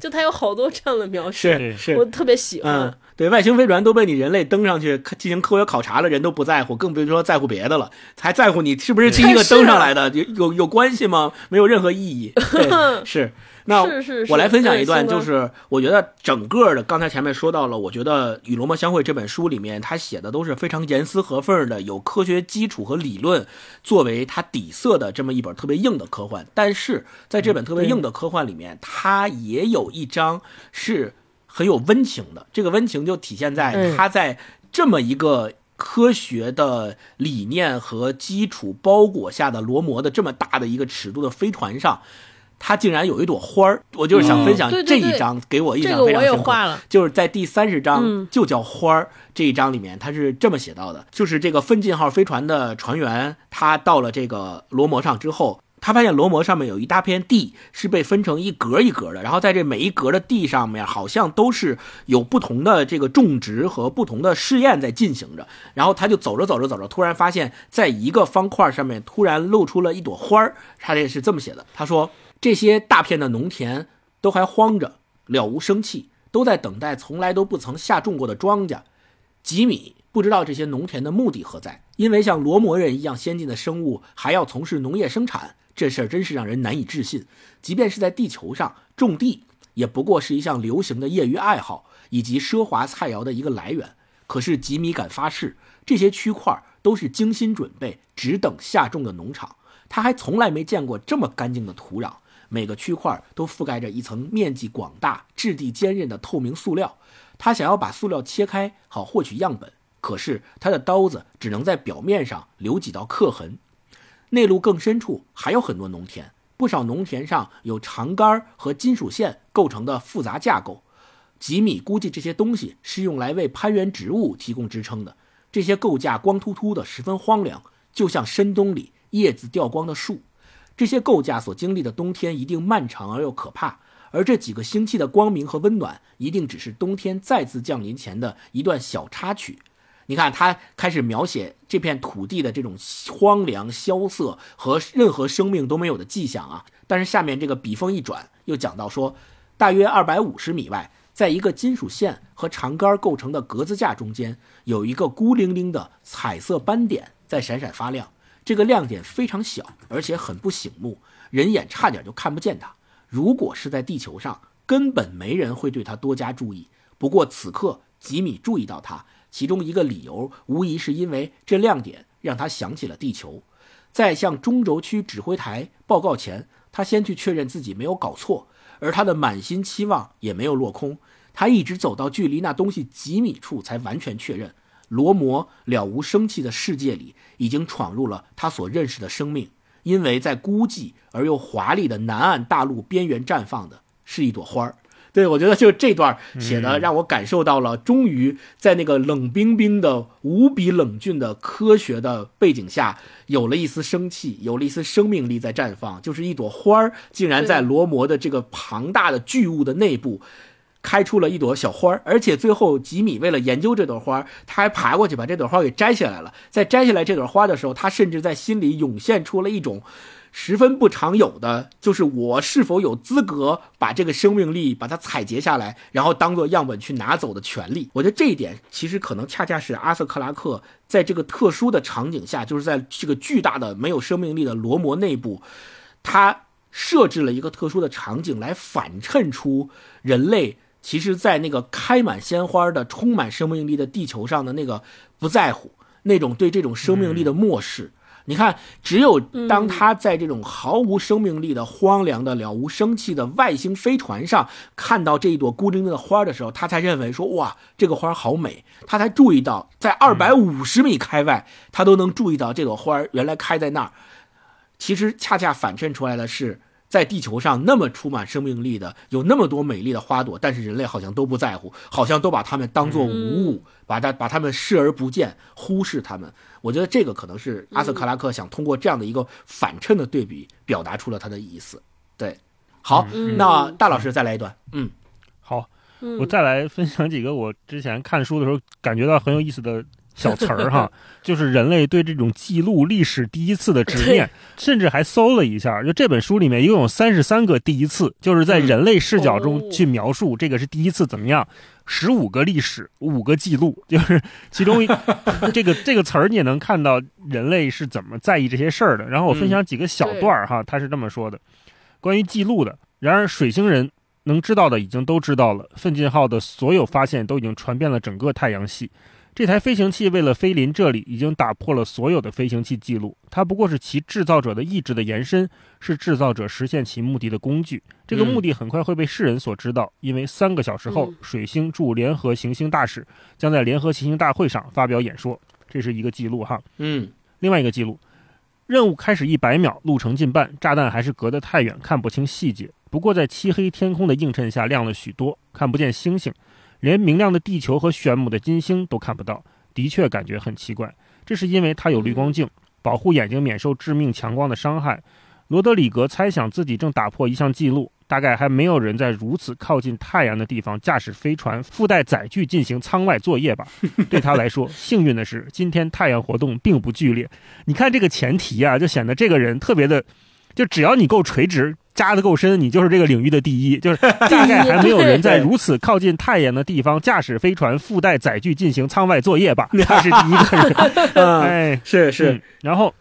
就他有好多这样的描写，是是，我特别喜欢。对，外星飞船都被你人类登上去进行科学考察了，人都不在乎，更别说在乎别的了，还在乎你是不是第一个登上来的？有有有关系吗？没有任何意义。[laughs] 是。那我来分享一段，就是我觉得整个的刚才前面说到了，我觉得《与罗摩相会》这本书里面，他写的都是非常严丝合缝的，有科学基础和理论作为它底色的这么一本特别硬的科幻。但是在这本特别硬的科幻里面，它也有一章是很有温情的。这个温情就体现在他在这么一个科学的理念和基础包裹下的罗摩的这么大的一个尺度的飞船上。它竟然有一朵花儿，我就是想分享这一章，给我印象非常深刻。就是在第三十章就叫花儿这一章里面，他是这么写到的：就是这个奋进号飞船的船员，他到了这个罗摩上之后，他发现罗摩上面有一大片地是被分成一格一格的，然后在这每一格的地上面，好像都是有不同的这个种植和不同的试验在进行着。然后他就走着走着走着，突然发现在一个方块上面突然露出了一朵花儿。他这是这么写的：他说。这些大片的农田都还荒着，了无生气，都在等待从来都不曾下种过的庄稼。吉米不知道这些农田的目的何在，因为像罗摩人一样先进的生物还要从事农业生产，这事儿真是让人难以置信。即便是在地球上种地，也不过是一项流行的业余爱好以及奢华菜肴的一个来源。可是吉米敢发誓，这些区块都是精心准备，只等下种的农场。他还从来没见过这么干净的土壤。每个区块都覆盖着一层面积广大、质地坚韧的透明塑料。他想要把塑料切开，好获取样本，可是他的刀子只能在表面上留几道刻痕。内陆更深处还有很多农田，不少农田上有长杆和金属线构成的复杂架构。吉米估计这些东西是用来为攀援植物提供支撑的。这些构架光秃秃的，十分荒凉。就像深冬里叶子掉光的树。这些构架所经历的冬天一定漫长而又可怕，而这几个星期的光明和温暖，一定只是冬天再次降临前的一段小插曲。你看，他开始描写这片土地的这种荒凉、萧瑟和任何生命都没有的迹象啊。但是下面这个笔锋一转，又讲到说，大约二百五十米外，在一个金属线和长杆构成的格子架中间，有一个孤零零的彩色斑点在闪闪发亮。这个亮点非常小，而且很不醒目，人眼差点就看不见它。如果是在地球上，根本没人会对它多加注意。不过此刻吉米注意到它。其中一个理由，无疑是因为这亮点让他想起了地球。在向中轴区指挥台报告前，他先去确认自己没有搞错，而他的满心期望也没有落空。他一直走到距离那东西几米处，才完全确认，罗摩了无生气的世界里，已经闯入了他所认识的生命。因为在孤寂而又华丽的南岸大陆边缘绽放的是一朵花儿。对，我觉得就这段写的让我感受到了，终于在那个冷冰冰的、无比冷峻的科学的背景下，有了一丝生气，有了一丝生命力在绽放。就是一朵花儿，竟然在罗摩的这个庞大的巨物的内部，开出了一朵小花。而且最后吉米为了研究这朵花，他还爬过去把这朵花给摘下来了。在摘下来这朵花的时候，他甚至在心里涌现出了一种。十分不常有的，就是我是否有资格把这个生命力把它采集下来，然后当做样本去拿走的权利。我觉得这一点其实可能恰恰是阿瑟克拉克在这个特殊的场景下，就是在这个巨大的没有生命力的罗摩内部，他设置了一个特殊的场景来反衬出人类其实，在那个开满鲜花的充满生命力的地球上的那个不在乎，那种对这种生命力的漠视。你看，只有当他在这种毫无生命力的、荒凉的、了无生气的外星飞船上看到这一朵孤零零的花的时候，他才认为说：“哇，这个花好美。”他才注意到，在二百五十米开外，他都能注意到这朵花原来开在那儿。其实，恰恰反衬出来的是。在地球上那么充满生命力的，有那么多美丽的花朵，但是人类好像都不在乎，好像都把它们当作无物，把它把它们视而不见，忽视它们。我觉得这个可能是阿瑟克拉克想通过这样的一个反衬的对比，表达出了他的意思。对，好，那大老师再来一段。嗯，好，我再来分享几个我之前看书的时候感觉到很有意思的。小词儿哈，[laughs] 就是人类对这种记录历史第一次的执念，甚至还搜了一下，就这本书里面一共有三十三个第一次，就是在人类视角中去描述这个是第一次怎么样，十五个历史，五个记录，就是其中 [laughs] 这个这个词儿你也能看到人类是怎么在意这些事儿的。然后我分享几个小段儿哈，他是这么说的：关于记录的，然而水星人能知道的已经都知道了，奋进号的所有发现都已经传遍了整个太阳系。这台飞行器为了飞临这里，已经打破了所有的飞行器记录。它不过是其制造者的意志的延伸，是制造者实现其目的的工具。这个目的很快会被世人所知道，因为三个小时后，水星驻联合行星大使将在联合行星大会上发表演说。这是一个记录哈。嗯，另外一个记录，任务开始一百秒，路程近半，炸弹还是隔得太远，看不清细节。不过在漆黑天空的映衬下，亮了许多，看不见星星。连明亮的地球和炫目的金星都看不到，的确感觉很奇怪。这是因为它有滤光镜，保护眼睛免受致命强光的伤害。罗德里格猜想自己正打破一项记录，大概还没有人在如此靠近太阳的地方驾驶飞船附带载具进行舱外作业吧？[laughs] 对他来说，幸运的是今天太阳活动并不剧烈。你看这个前提啊，就显得这个人特别的，就只要你够垂直。扎得够深，你就是这个领域的第一。就是 [laughs] 大概还没有人在如此靠近太阳的地方驾驶飞船附带载具进行舱外作业吧？他是第一个人。[laughs] 哎，是是。然后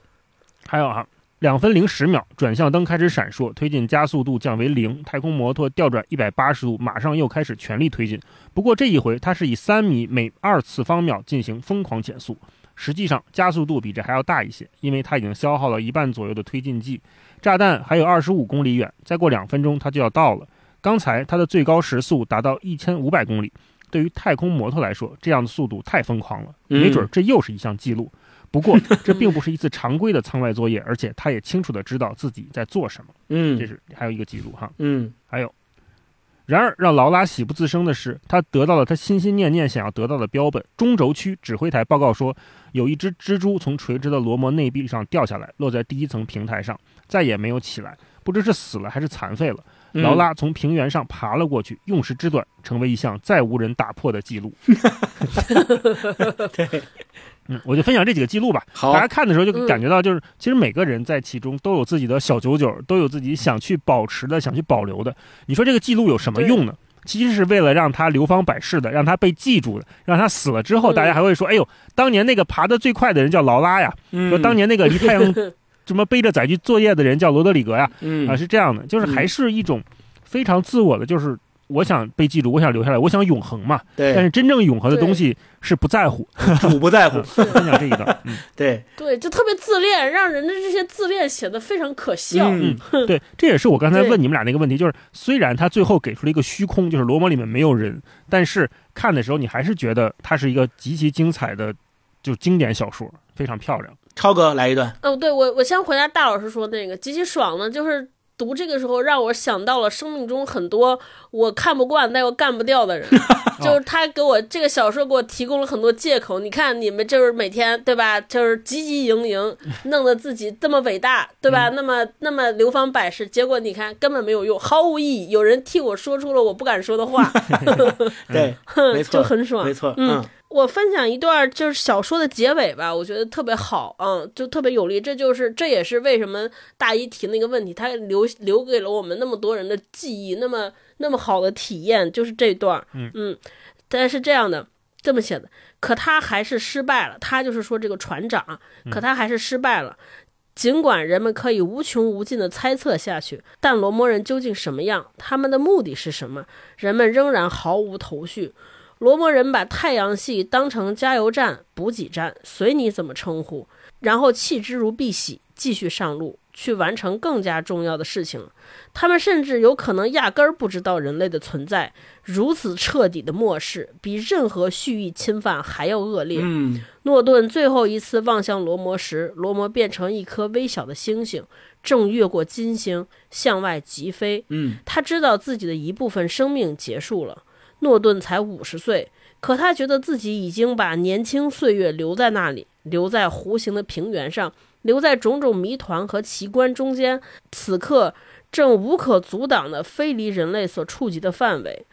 还有哈，两分零十秒，转向灯开始闪烁，推进加速度降为零，太空摩托调转一百八十度，马上又开始全力推进。不过这一回，它是以三米每二次方秒进行疯狂减速。实际上加速度比这还要大一些，因为它已经消耗了一半左右的推进剂。炸弹还有二十五公里远，再过两分钟它就要到了。刚才它的最高时速达到一千五百公里，对于太空摩托来说，这样的速度太疯狂了。没准这又是一项记录。不过这并不是一次常规的舱外作业，而且他也清楚的知道自己在做什么。嗯，这是还有一个记录哈。嗯，还有。然而，让劳拉喜不自胜的是，他得到了他心心念念想要得到的标本。中轴区指挥台报告说，有一只蜘蛛从垂直的罗摩内壁上掉下来，落在第一层平台上，再也没有起来，不知是死了还是残废了。嗯劳拉从平原上爬了过去，用时之短，成为一项再无人打破的记录。[laughs] [laughs] [laughs] 对，嗯，我就分享这几个记录吧。好大家看的时候就感觉到，就是、其实每个人在其中都有自己的小九九，都有自己想去保持的、想去保留的。你说这个记录有什么用呢？其实是为了让他流芳百世的，让他被记住的，让他死了之后，嗯大家还会说：“哎呦，当年那个爬得最快的人叫劳拉呀，嗯说当年那个离太阳 [laughs] 什么背着载具作业的人叫罗德里格呀。”嗯啊，是这样的，就是还是一种非常自我的，就是我想被记住，我想留下来，我想永恒嘛。对但是真正永恒的东西是不在乎。[laughs] 主不在乎嗯，分享这一段，嗯，[laughs] 对对，就特别自恋，让人的这些自恋显得非常可笑。嗯对，这也是我刚才问你们俩那个问题，就是虽然他最后给出了一个虚空，就是罗摩里面没有人，但是看的时候你还是觉得它是一个极其精彩的，就经典小说，非常漂亮。超哥来一段，哦，对我，我先回答大老师说那个极其爽呢，就是读这个时候让我想到了生命中很多我看不惯但又干不掉的人，[laughs] 就是他给我这个小说给我提供了很多借口。你看你们就是每天对吧，就是汲汲营营，[laughs] 弄得自己这么伟大对吧？那么那么流芳百世，结果你看根本没有用，毫无意义。有人替我说出了我不敢说的话，[laughs] 对，没错，就很爽，没错，嗯嗯我分享一段就是小说的结尾吧，我觉得特别好，嗯，就特别有力。这就是这也是为什么大一提那个问题，他留留给了我们那么多人的记忆，那么那么好的体验，就是这段，嗯但是这样的这么写的，可他还是失败了。他就是说这个船长，可他还是失败了。尽管人们可以无穷无尽的猜测下去，但罗摩人究竟什么样，他们的目的是什么，人们仍然毫无头绪。罗摩人把太阳系当成加油站、补给站，随你怎么称呼，然后弃之如敝屣，继续上路去完成更加重要的事情。他们甚至有可能压根儿不知道人类的存在，如此彻底的漠视，比任何蓄意侵犯还要恶劣。嗯诺顿最后一次望向罗摩时，罗摩变成一颗微小的星星，正越过金星向外疾飞。嗯他知道自己的一部分生命结束了。诺顿才五十岁，可他觉得自己已经把年轻岁月留在那里，留在弧形的平原上，留在种种谜团和奇观中间。此刻正无可阻挡地飞离人类所触及的范围。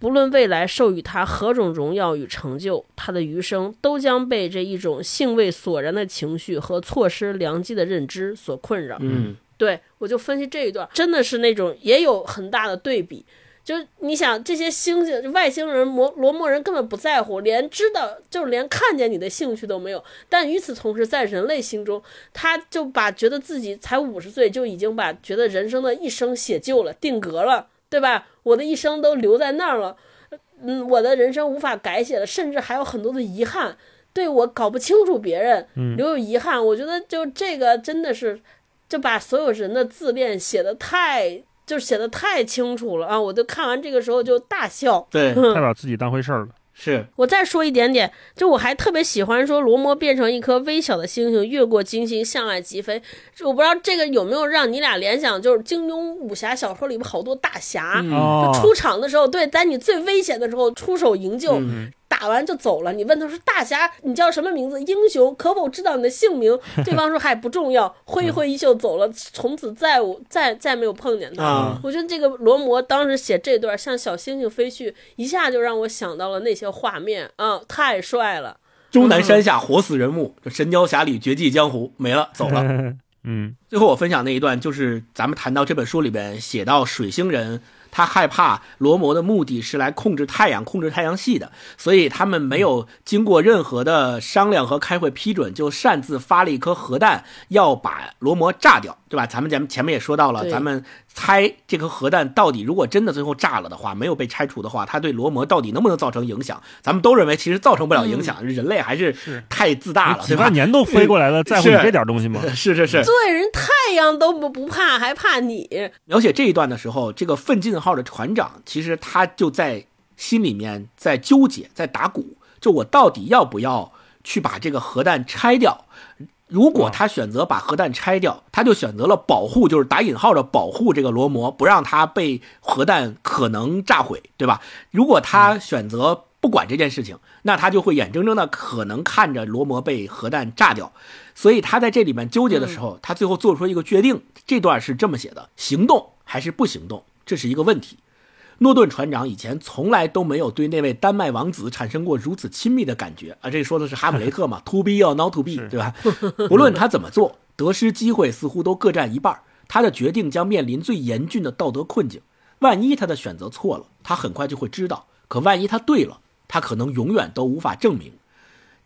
不论未来授予他何种荣耀与成就，他的余生都将被这一种兴味索然的情绪和错失良机的认知所困扰。嗯对我就分析这一段，真的是那种也有很大的对比。就是你想这些星星、外星人、摩罗摩人根本不在乎，连知道就是连看见你的兴趣都没有。但与此同时，在人类心中，他就把觉得自己才五十岁就已经把觉得人生的一生写就了、定格了，对吧？我的一生都留在那儿了，嗯，我的人生无法改写了，甚至还有很多的遗憾。对我搞不清楚别人，嗯留有遗憾。我觉得就这个真的是，就把所有人的自恋写的太，就是写的太清楚了啊！我就看完这个时候就大笑。对，太把自己当回事儿了。是，我再说一点点，就我还特别喜欢说罗摩变成一颗微小的星星，越过金星向外疾飞。我不知道这个有没有让你俩联想，就是金庸武侠小说里边好多大侠，嗯哦就，出场的时候，对，在你最危险的时候出手营救，嗯打完就走了。你问他说：“大侠，你叫什么名字？英雄，可否知道你的姓名？”对方说：“嗨不重要。”挥一挥衣袖走了，从此再无再再没有碰见他。啊我觉得这个罗摩当时写这段像小星星飞去，一下就让我想到了那些画面啊、太帅了。终南山下活死人墓，这神雕侠侣绝迹江湖没了，走了。[laughs] 嗯最后我分享那一段，就是咱们谈到这本书里边写到水星人，他害怕罗摩的目的是来控制太阳、控制太阳系的，所以他们没有经过任何的商量和开会批准，就擅自发了一颗核弹，要把罗摩炸掉，对吧？咱们前前面也说到了，咱们猜这颗核弹到底如果真的最后炸了的话，没有被拆除的话，它对罗摩到底能不能造成影响？咱们都认为其实造成不了影响，人类还是太自大了，几万？年都飞过来了，[laughs] 在乎你这点东西吗？[laughs] 是是是，对，人太阳都不不怕，还怕你？描写这一段的时候，这个奋进号的船长其实他就在心里面在纠结，在打鼓，就我到底要不要去把这个核弹拆掉，如果他选择把核弹拆掉，他就选择了保护，就是打引号的保护这个罗摩，不让他被核弹可能炸毁，对吧？如果他选择不管这件事情，那他就会眼睁睁的可能看着罗摩被核弹炸掉。所以他在这里面纠结的时候，他最后做出一个决定。这段是这么写的：行动还是不行动，这是一个问题。诺顿船长以前从来都没有对那位丹麦王子产生过如此亲密的感觉啊！这说的是哈姆雷特嘛？[laughs] To be or not to be，对吧？不论他怎么做，得失机会似乎都各占一半。他的决定将面临最严峻的道德困境。万一他的选择错了，他很快就会知道；可万一他对了，他可能永远都无法证明。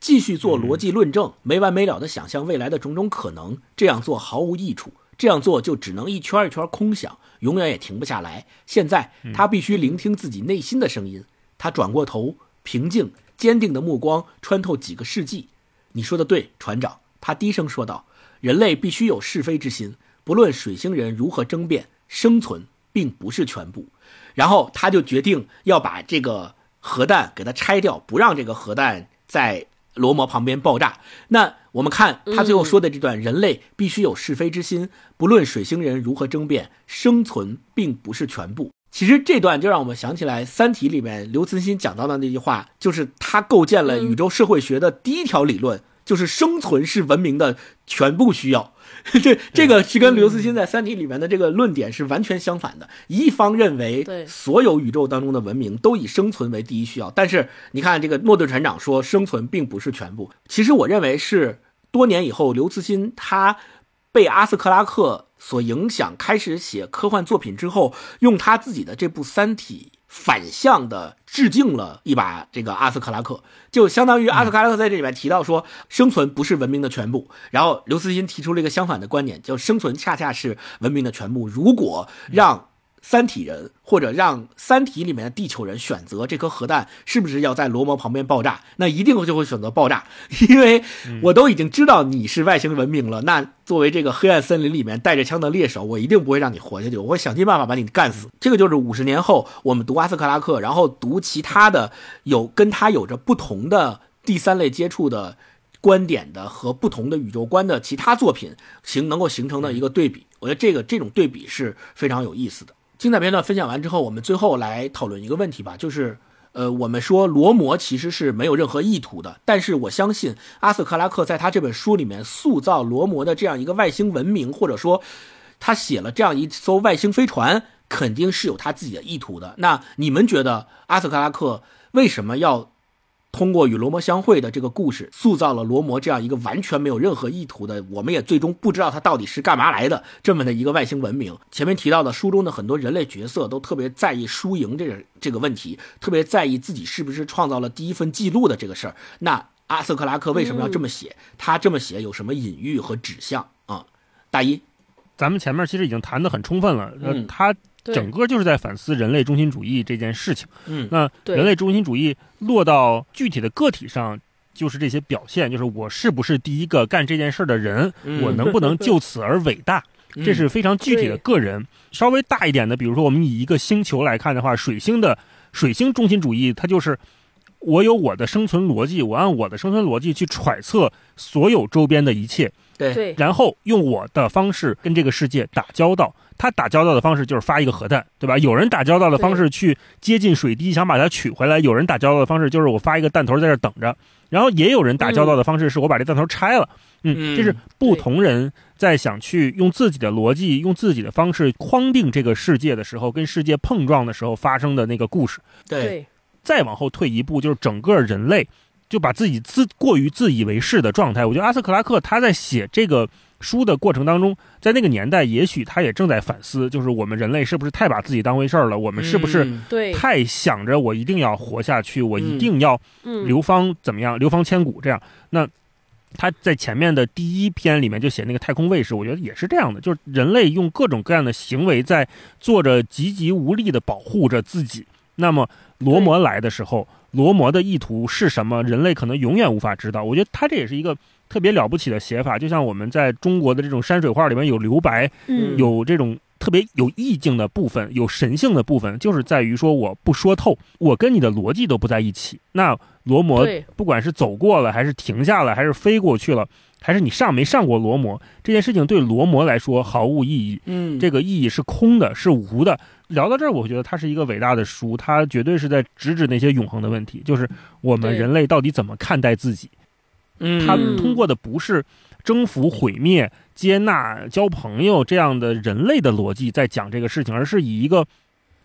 继续做逻辑论证，没完没了的想象未来的种种可能，这样做毫无益处。这样做就只能一圈一圈空想，永远也停不下来。现在他必须聆听自己内心的声音。他转过头，平静坚定的目光穿透几个世纪。你说的对，船长。他低声说道：“人类必须有是非之心，不论水星人如何争辩，生存并不是全部。”然后他就决定要把这个核弹给它拆掉，不让这个核弹在罗摩旁边爆炸。那。我们看他最后说的这段：“人类必须有是非之心，不论水星人如何争辩，生存并不是全部。”其实这段就让我们想起来《三体》里面刘慈欣讲到的那句话，就是他构建了宇宙社会学的第一条理论，就是生存是文明的全部需要。[laughs] 这这个是跟刘慈欣在《三体》里面的这个论点是完全相反的。一方认为，所有宇宙当中的文明都以生存为第一需要，但是你看这个诺顿船长说，生存并不是全部。其实我认为是多年以后，刘慈欣他被阿斯克拉克所影响，开始写科幻作品之后，用他自己的这部《三体》。反向的致敬了一把这个阿斯克拉克，就相当于阿斯克拉克在这里面提到说，生存不是文明的全部。然后刘慈欣提出了一个相反的观点，就生存恰恰是文明的全部。如果让三体人或者让三体里面的地球人选择这颗核弹是不是要在罗摩旁边爆炸，那一定就会选择爆炸，因为我都已经知道你是外星文明了。那作为这个黑暗森林里面带着枪的猎手，我一定不会让你活下去，我会想尽办法把你干死。这个就是五十年后我们读阿斯克拉克，然后读其他的有跟他有着不同的第三类接触的观点的和不同的宇宙观的其他作品形能够形成的一个对比。我觉得这个这种对比是非常有意思的。精彩片段分享完之后，我们最后来讨论一个问题吧，就是，呃，我们说罗摩其实是没有任何意图的，但是我相信阿瑟克拉克在他这本书里面塑造罗摩的这样一个外星文明，或者说他写了这样一艘外星飞船，肯定是有他自己的意图的。那你们觉得阿瑟克拉克为什么要？通过与罗摩相会的这个故事，塑造了罗摩这样一个完全没有任何意图的，我们也最终不知道他到底是干嘛来的这么的一个外星文明。前面提到的书中的很多人类角色都特别在意输赢这个这个问题，特别在意自己是不是创造了第一份记录的这个事儿。那阿瑟克拉克为什么要这么写？他这么写有什么隐喻和指向啊？大一，咱们前面其实已经谈得很充分了。呃，他。整个就是在反思人类中心主义这件事情。嗯，那人类中心主义落到具体的个体上，就是这些表现，就是我是不是第一个干这件事的人，我能不能就此而伟大，这是非常具体的个人。稍微大一点的，比如说我们以一个星球来看的话，水星的水星中心主义，它就是我有我的生存逻辑，我按我的生存逻辑去揣测所有周边的一切，对，然后用我的方式跟这个世界打交道。他打交道的方式就是发一个核弹，对吧？有人打交道的方式去接近水滴，想把它取回来；有人打交道的方式就是我发一个弹头在这等着。然后也有人打交道的方式是我把这弹头拆了。嗯，这是不同人在想去用自己的逻辑、用自己的方式框定这个世界的时候，跟世界碰撞的时候发生的那个故事。对，再往后退一步，就是整个人类就把自己自过于自以为是的状态。我觉得阿斯克拉克他在写这个。书的过程当中，在那个年代，也许他也正在反思，就是我们人类是不是太把自己当回事儿了？我们是不是太想着我一定要活下去，我一定要流芳怎么样，流芳千古这样？那他在前面的第一篇里面就写那个太空卫士，我觉得也是这样的，就是人类用各种各样的行为在做着积极无力的保护着自己。那么罗摩来的时候，罗摩的意图是什么？人类可能永远无法知道。我觉得他这也是一个。特别了不起的写法，就像我们在中国的这种山水画里面有留白，有这种特别有意境的部分，有神性的部分，就是在于说我不说透，我跟你的逻辑都不在一起。那罗摩不管是走过了，还是停下了，还是飞过去了，还是你上没上过罗摩这件事情，对罗摩来说毫无意义。嗯，这个意义是空的，是无的。聊到这儿，我觉得它是一个伟大的书，它绝对是在直指那些永恒的问题，就是我们人类到底怎么看待自己。嗯，它通过的不是征服、毁灭、接纳、交朋友这样的人类的逻辑在讲这个事情，而是以一个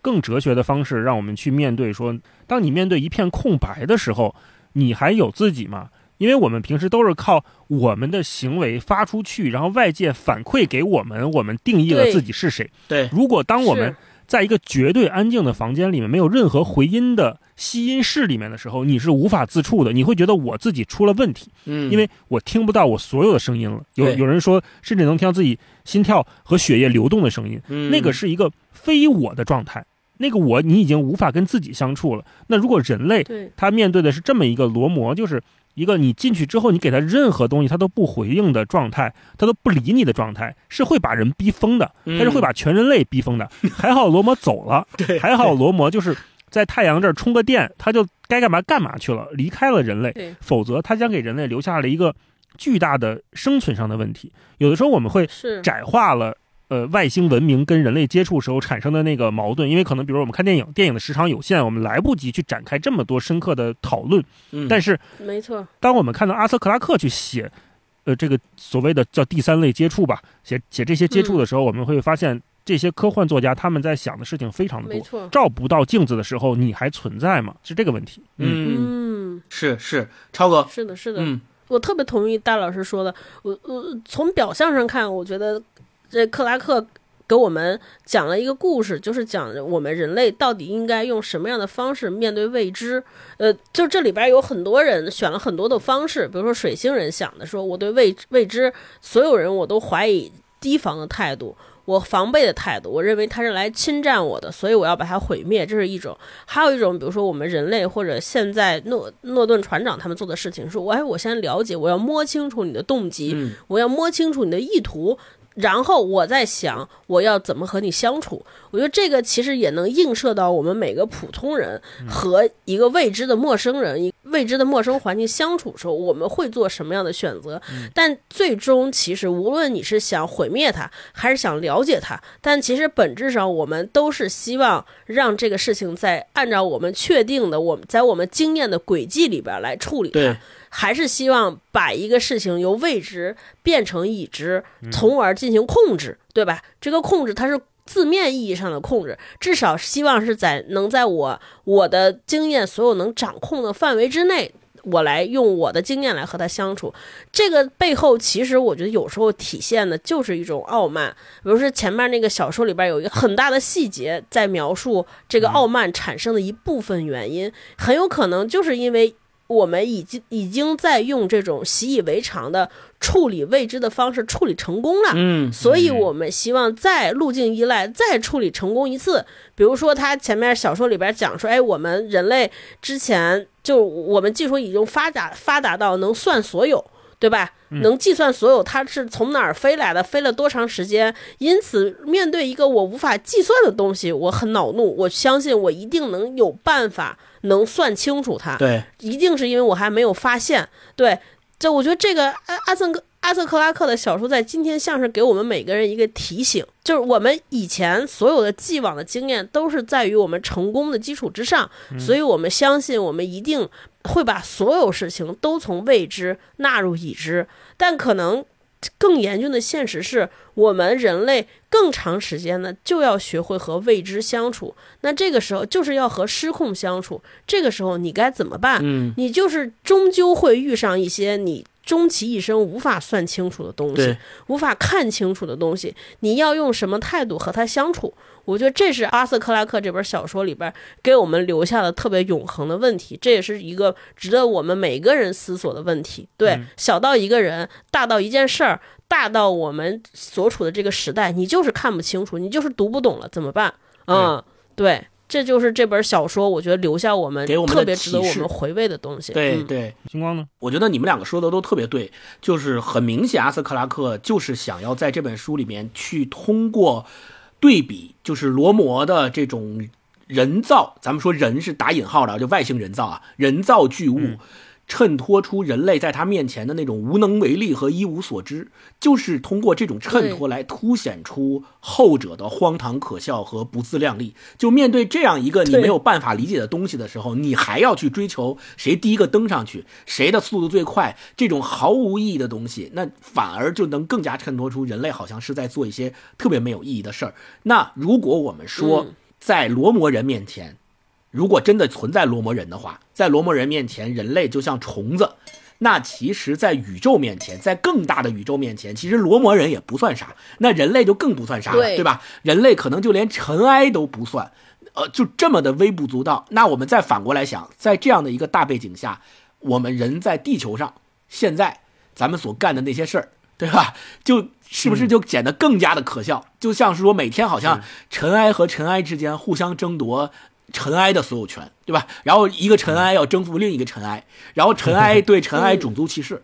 更哲学的方式，让我们去面对说，当你面对一片空白的时候，你还有自己吗？因为我们平时都是靠我们的行为发出去，然后外界反馈给我们，我们定义了自己是谁。对，如果当我们是在一个绝对安静的房间里面，没有任何回音的吸音室里面的时候，你是无法自处的。你会觉得我自己出了问题，嗯，因为我听不到我所有的声音了。有有人说，甚至能听到自己心跳和血液流动的声音，嗯那个是一个非我的状态。那个我，你已经无法跟自己相处了。那如果人类对他面对的是这么一个罗摩，就是一个你进去之后，你给他任何东西他都不回应的状态，他都不理你的状态，是会把人逼疯的，嗯他是会把全人类逼疯的。还好罗摩走了，[laughs] 还好罗摩就是在太阳这儿充个电，他就该干嘛干嘛去了，离开了人类。否则他将给人类留下了一个巨大的生存上的问题。有的时候我们会是窄化了。呃，外星文明跟人类接触时候产生的那个矛盾，因为可能比如我们看电影，电影的时长有限，我们来不及去展开这么多深刻的讨论。嗯但是，没错，当我们看到阿瑟克拉克去写，呃，这个所谓的叫第三类接触吧，写写这些接触的时候，我们会发现这些科幻作家他们在想的事情非常的多。没错，照不到镜子的时候，你还存在吗？是这个问题。嗯，嗯，是是，超哥，是的，是的，嗯我特别同意大老师说的。我我从表象上看，我觉得这克拉克给我们讲了一个故事，就是讲我们人类到底应该用什么样的方式面对未知。呃，就这里边有很多人选了很多的方式，比如说水星人想的说，我对未未知，所有人我都怀疑提防的态度。我防备的态度，我认为他是来侵占我的，所以我要把它毁灭，这是一种。还有一种，比如说我们人类或者现在诺诺顿船长他们做的事情，说我哎，我先了解，我要摸清楚你的动机，嗯我要摸清楚你的意图，然后我在想我要怎么和你相处。我觉得这个其实也能映射到我们每个普通人和一个未知的陌生人、一未知的陌生环境相处的时候，我们会做什么样的选择？但最终，其实无论你是想毁灭他，还是想了解他，但其实本质上我们都是希望让这个事情在按照我们确定的、我们在我们经验的轨迹里边来处理它。对，还是希望把一个事情由未知变成已知，嗯从而进行控制，对吧？这个控制它是字面意义上的控制，至少希望是在能在我我的经验所有能掌控的范围之内。我来用我的经验来和他相处，这个背后其实我觉得有时候体现的就是一种傲慢。比如说前面那个小说里边有一个很大的细节在描述这个傲慢产生的一部分原因，很有可能就是因为我们已经已经在用这种习以为常的处理未知的方式处理成功了，嗯所以我们希望再路径依赖再处理成功一次。比如说，他前面小说里边讲说，哎，我们人类之前就我们技术已经发达发达到能算所有。对吧？能计算所有它是从哪儿飞来的，飞了多长时间。因此，面对一个我无法计算的东西，我很恼怒。我相信我一定能有办法能算清楚它。对，一定是因为我还没有发现。对，这我觉得这个阿阿瑟克阿瑟克拉克的小说在今天像是给我们每个人一个提醒，就是我们以前所有的既往的经验都是在于我们成功的基础之上，所以我们相信我们一定会把所有事情都从未知纳入已知，但可能。更严峻的现实是我们人类更长时间呢，就要学会和未知相处。那这个时候就是要和失控相处。这个时候你该怎么办？嗯，你就是终究会遇上一些你终其一生无法算清楚的东西，无法看清楚的东西。你要用什么态度和他相处？我觉得这是阿瑟克拉克这本小说里边给我们留下的特别永恒的问题，这也是一个值得我们每个人思索的问题。对，嗯小到一个人，大到一件事儿，大到我们所处的这个时代，你就是看不清楚，你就是读不懂了，怎么办？嗯，对。这就是这本小说，我觉得留下我们给我们特别值得我们回味的东西。嗯、对对，星光呢？我觉得你们两个说的都特别对，就是很明显，阿瑟克拉克就是想要在这本书里面去通过对比，就是罗摩的这种人造，咱们说人是打引号的，就外星人造啊，人造巨物。嗯衬托出人类在他面前的那种无能为力和一无所知，就是通过这种衬托来凸显出后者的荒唐可笑和不自量力。就面对这样一个你没有办法理解的东西的时候，你还要去追求谁第一个登上去，谁的速度最快，这种毫无意义的东西，那反而就能更加衬托出人类好像是在做一些特别没有意义的事儿。那如果我们说嗯在罗摩人面前，如果真的存在罗摩人的话，在罗摩人面前，人类就像虫子。那其实，在宇宙面前，在更大的宇宙面前，其实罗摩人也不算啥，那人类就更不算啥了，对对吧？人类可能就连尘埃都不算，呃，就这么的微不足道。那我们再反过来想，在这样的一个大背景下，我们人在地球上，现在咱们所干的那些事儿，对吧？[laughs] 就是不是就显得更加的可笑？就像是说，每天好像尘埃和尘埃之间互相争夺尘埃的所有权，对吧？然后一个尘埃要征服另一个尘埃，然后尘埃对尘埃种族歧视，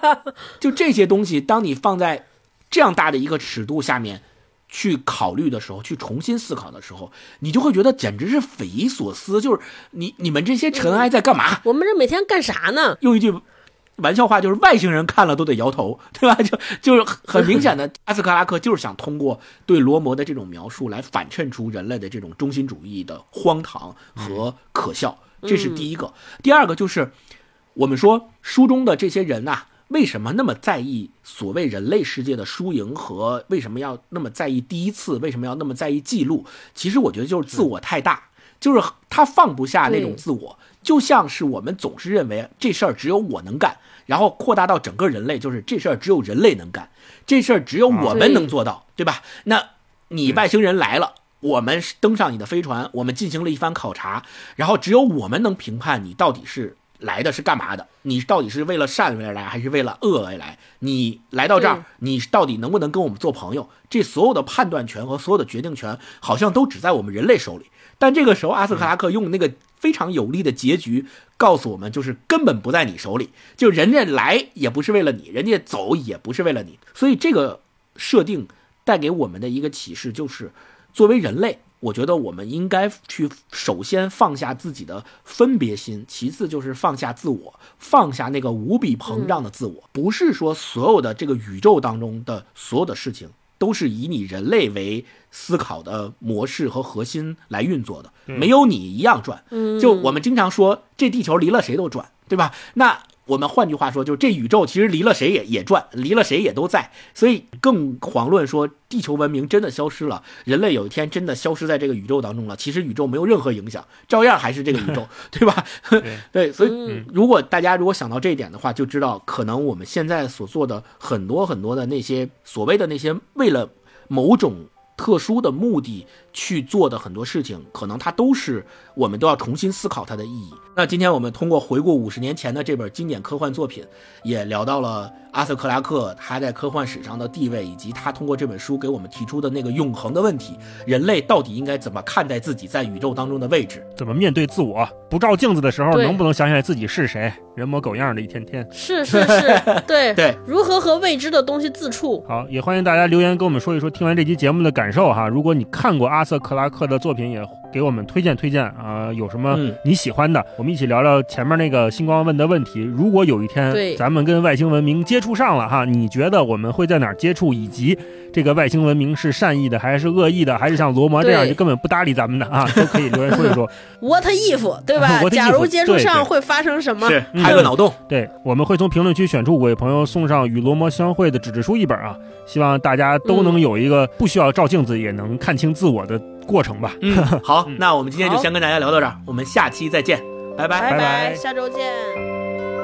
[laughs] 就这些东西，当你放在这样大的一个尺度下面去考虑的时候，去重新思考的时候，你就会觉得简直是匪夷所思。就是你你们这些尘埃在干嘛？我们这每天干啥呢？用一句玩笑话，就是外星人看了都得摇头，[laughs] 对吧？就就是很明显的，[laughs] 阿斯克拉克就是想通过对罗摩的这种描述来反衬出人类的这种中心主义的荒唐和可笑，这是第一个。第二个就是我们说书中的这些人呐、为什么那么在意所谓人类世界的输赢和为什么要那么在意第一次？为什么要那么在意记录？其实我觉得就是自我太大，就是他放不下那种自我，就像是我们总是认为这事儿只有我能干，然后扩大到整个人类，就是这事儿只有人类能干，这事儿只有我们能做到，对吧？那你外星人来了。我们登上你的飞船，我们进行了一番考察，然后只有我们能评判你到底是来的是干嘛的，你到底是为了善而来还是为了恶而来？你来到这儿嗯，你到底能不能跟我们做朋友？这所有的判断权和所有的决定权，好像都只在我们人类手里。但这个时候，阿斯克拉克用那个非常有力的结局告诉我们，就是根本不在你手里，就人家来也不是为了你，人家走也不是为了你。所以这个设定带给我们的一个启示就是，作为人类，我觉得我们应该去首先放下自己的分别心，其次就是放下自我，放下那个无比膨胀的自我。不是说所有的这个宇宙当中的所有的事情都是以你人类为思考的模式和核心来运作的，没有你一样转。嗯，就我们经常说，这地球离了谁都转，对吧？那我们换句话说，就是这宇宙其实离了谁也也转，离了谁也都在。所以更遑论说地球文明真的消失了，人类有一天真的消失在这个宇宙当中了，其实宇宙没有任何影响，照样还是这个宇宙，[laughs] 对吧？[laughs] 对，所以嗯如果大家如果想到这一点的话，就知道可能我们现在所做的很多很多的那些所谓的那些为了某种特殊的目的去做的很多事情，可能它都是我们都要重新思考它的意义。那今天我们通过回顾五十年前的这本经典科幻作品，也聊到了阿瑟克拉克他在科幻史上的地位，以及他通过这本书给我们提出的那个永恒的问题：人类到底应该怎么看待自己在宇宙当中的位置？怎么面对自我？不照镜子的时候，能不能想起来自己是谁？人模狗样的一天天。是是是，[laughs] 对对，如何和未知的东西自处？好，也欢迎大家留言跟我们说一说听完这期节目的感受哈。如果你看过阿瑟克拉克的作品，也给我们推荐推荐啊、有什么嗯你喜欢的，我们一起聊聊前面那个星光问的问题。如果有一天咱们跟外星文明接触上了哈，你觉得我们会在哪儿接触，以及这个外星文明是善意的还是恶意的，还是像罗摩这样就根本不搭理咱们的啊，[laughs] 都可以留言说一说。What if，对吧 [laughs] if，假如接触上会发生什么？开个脑洞。对，我们会从评论区选出五位朋友送上与罗摩相会的纸质书一本啊，希望大家都能有一个不需要照镜子也能看清自我的过程吧。嗯，[laughs] 好嗯，那我们今天就先跟大家聊到这儿，我们下期再见，拜拜拜拜拜下周见。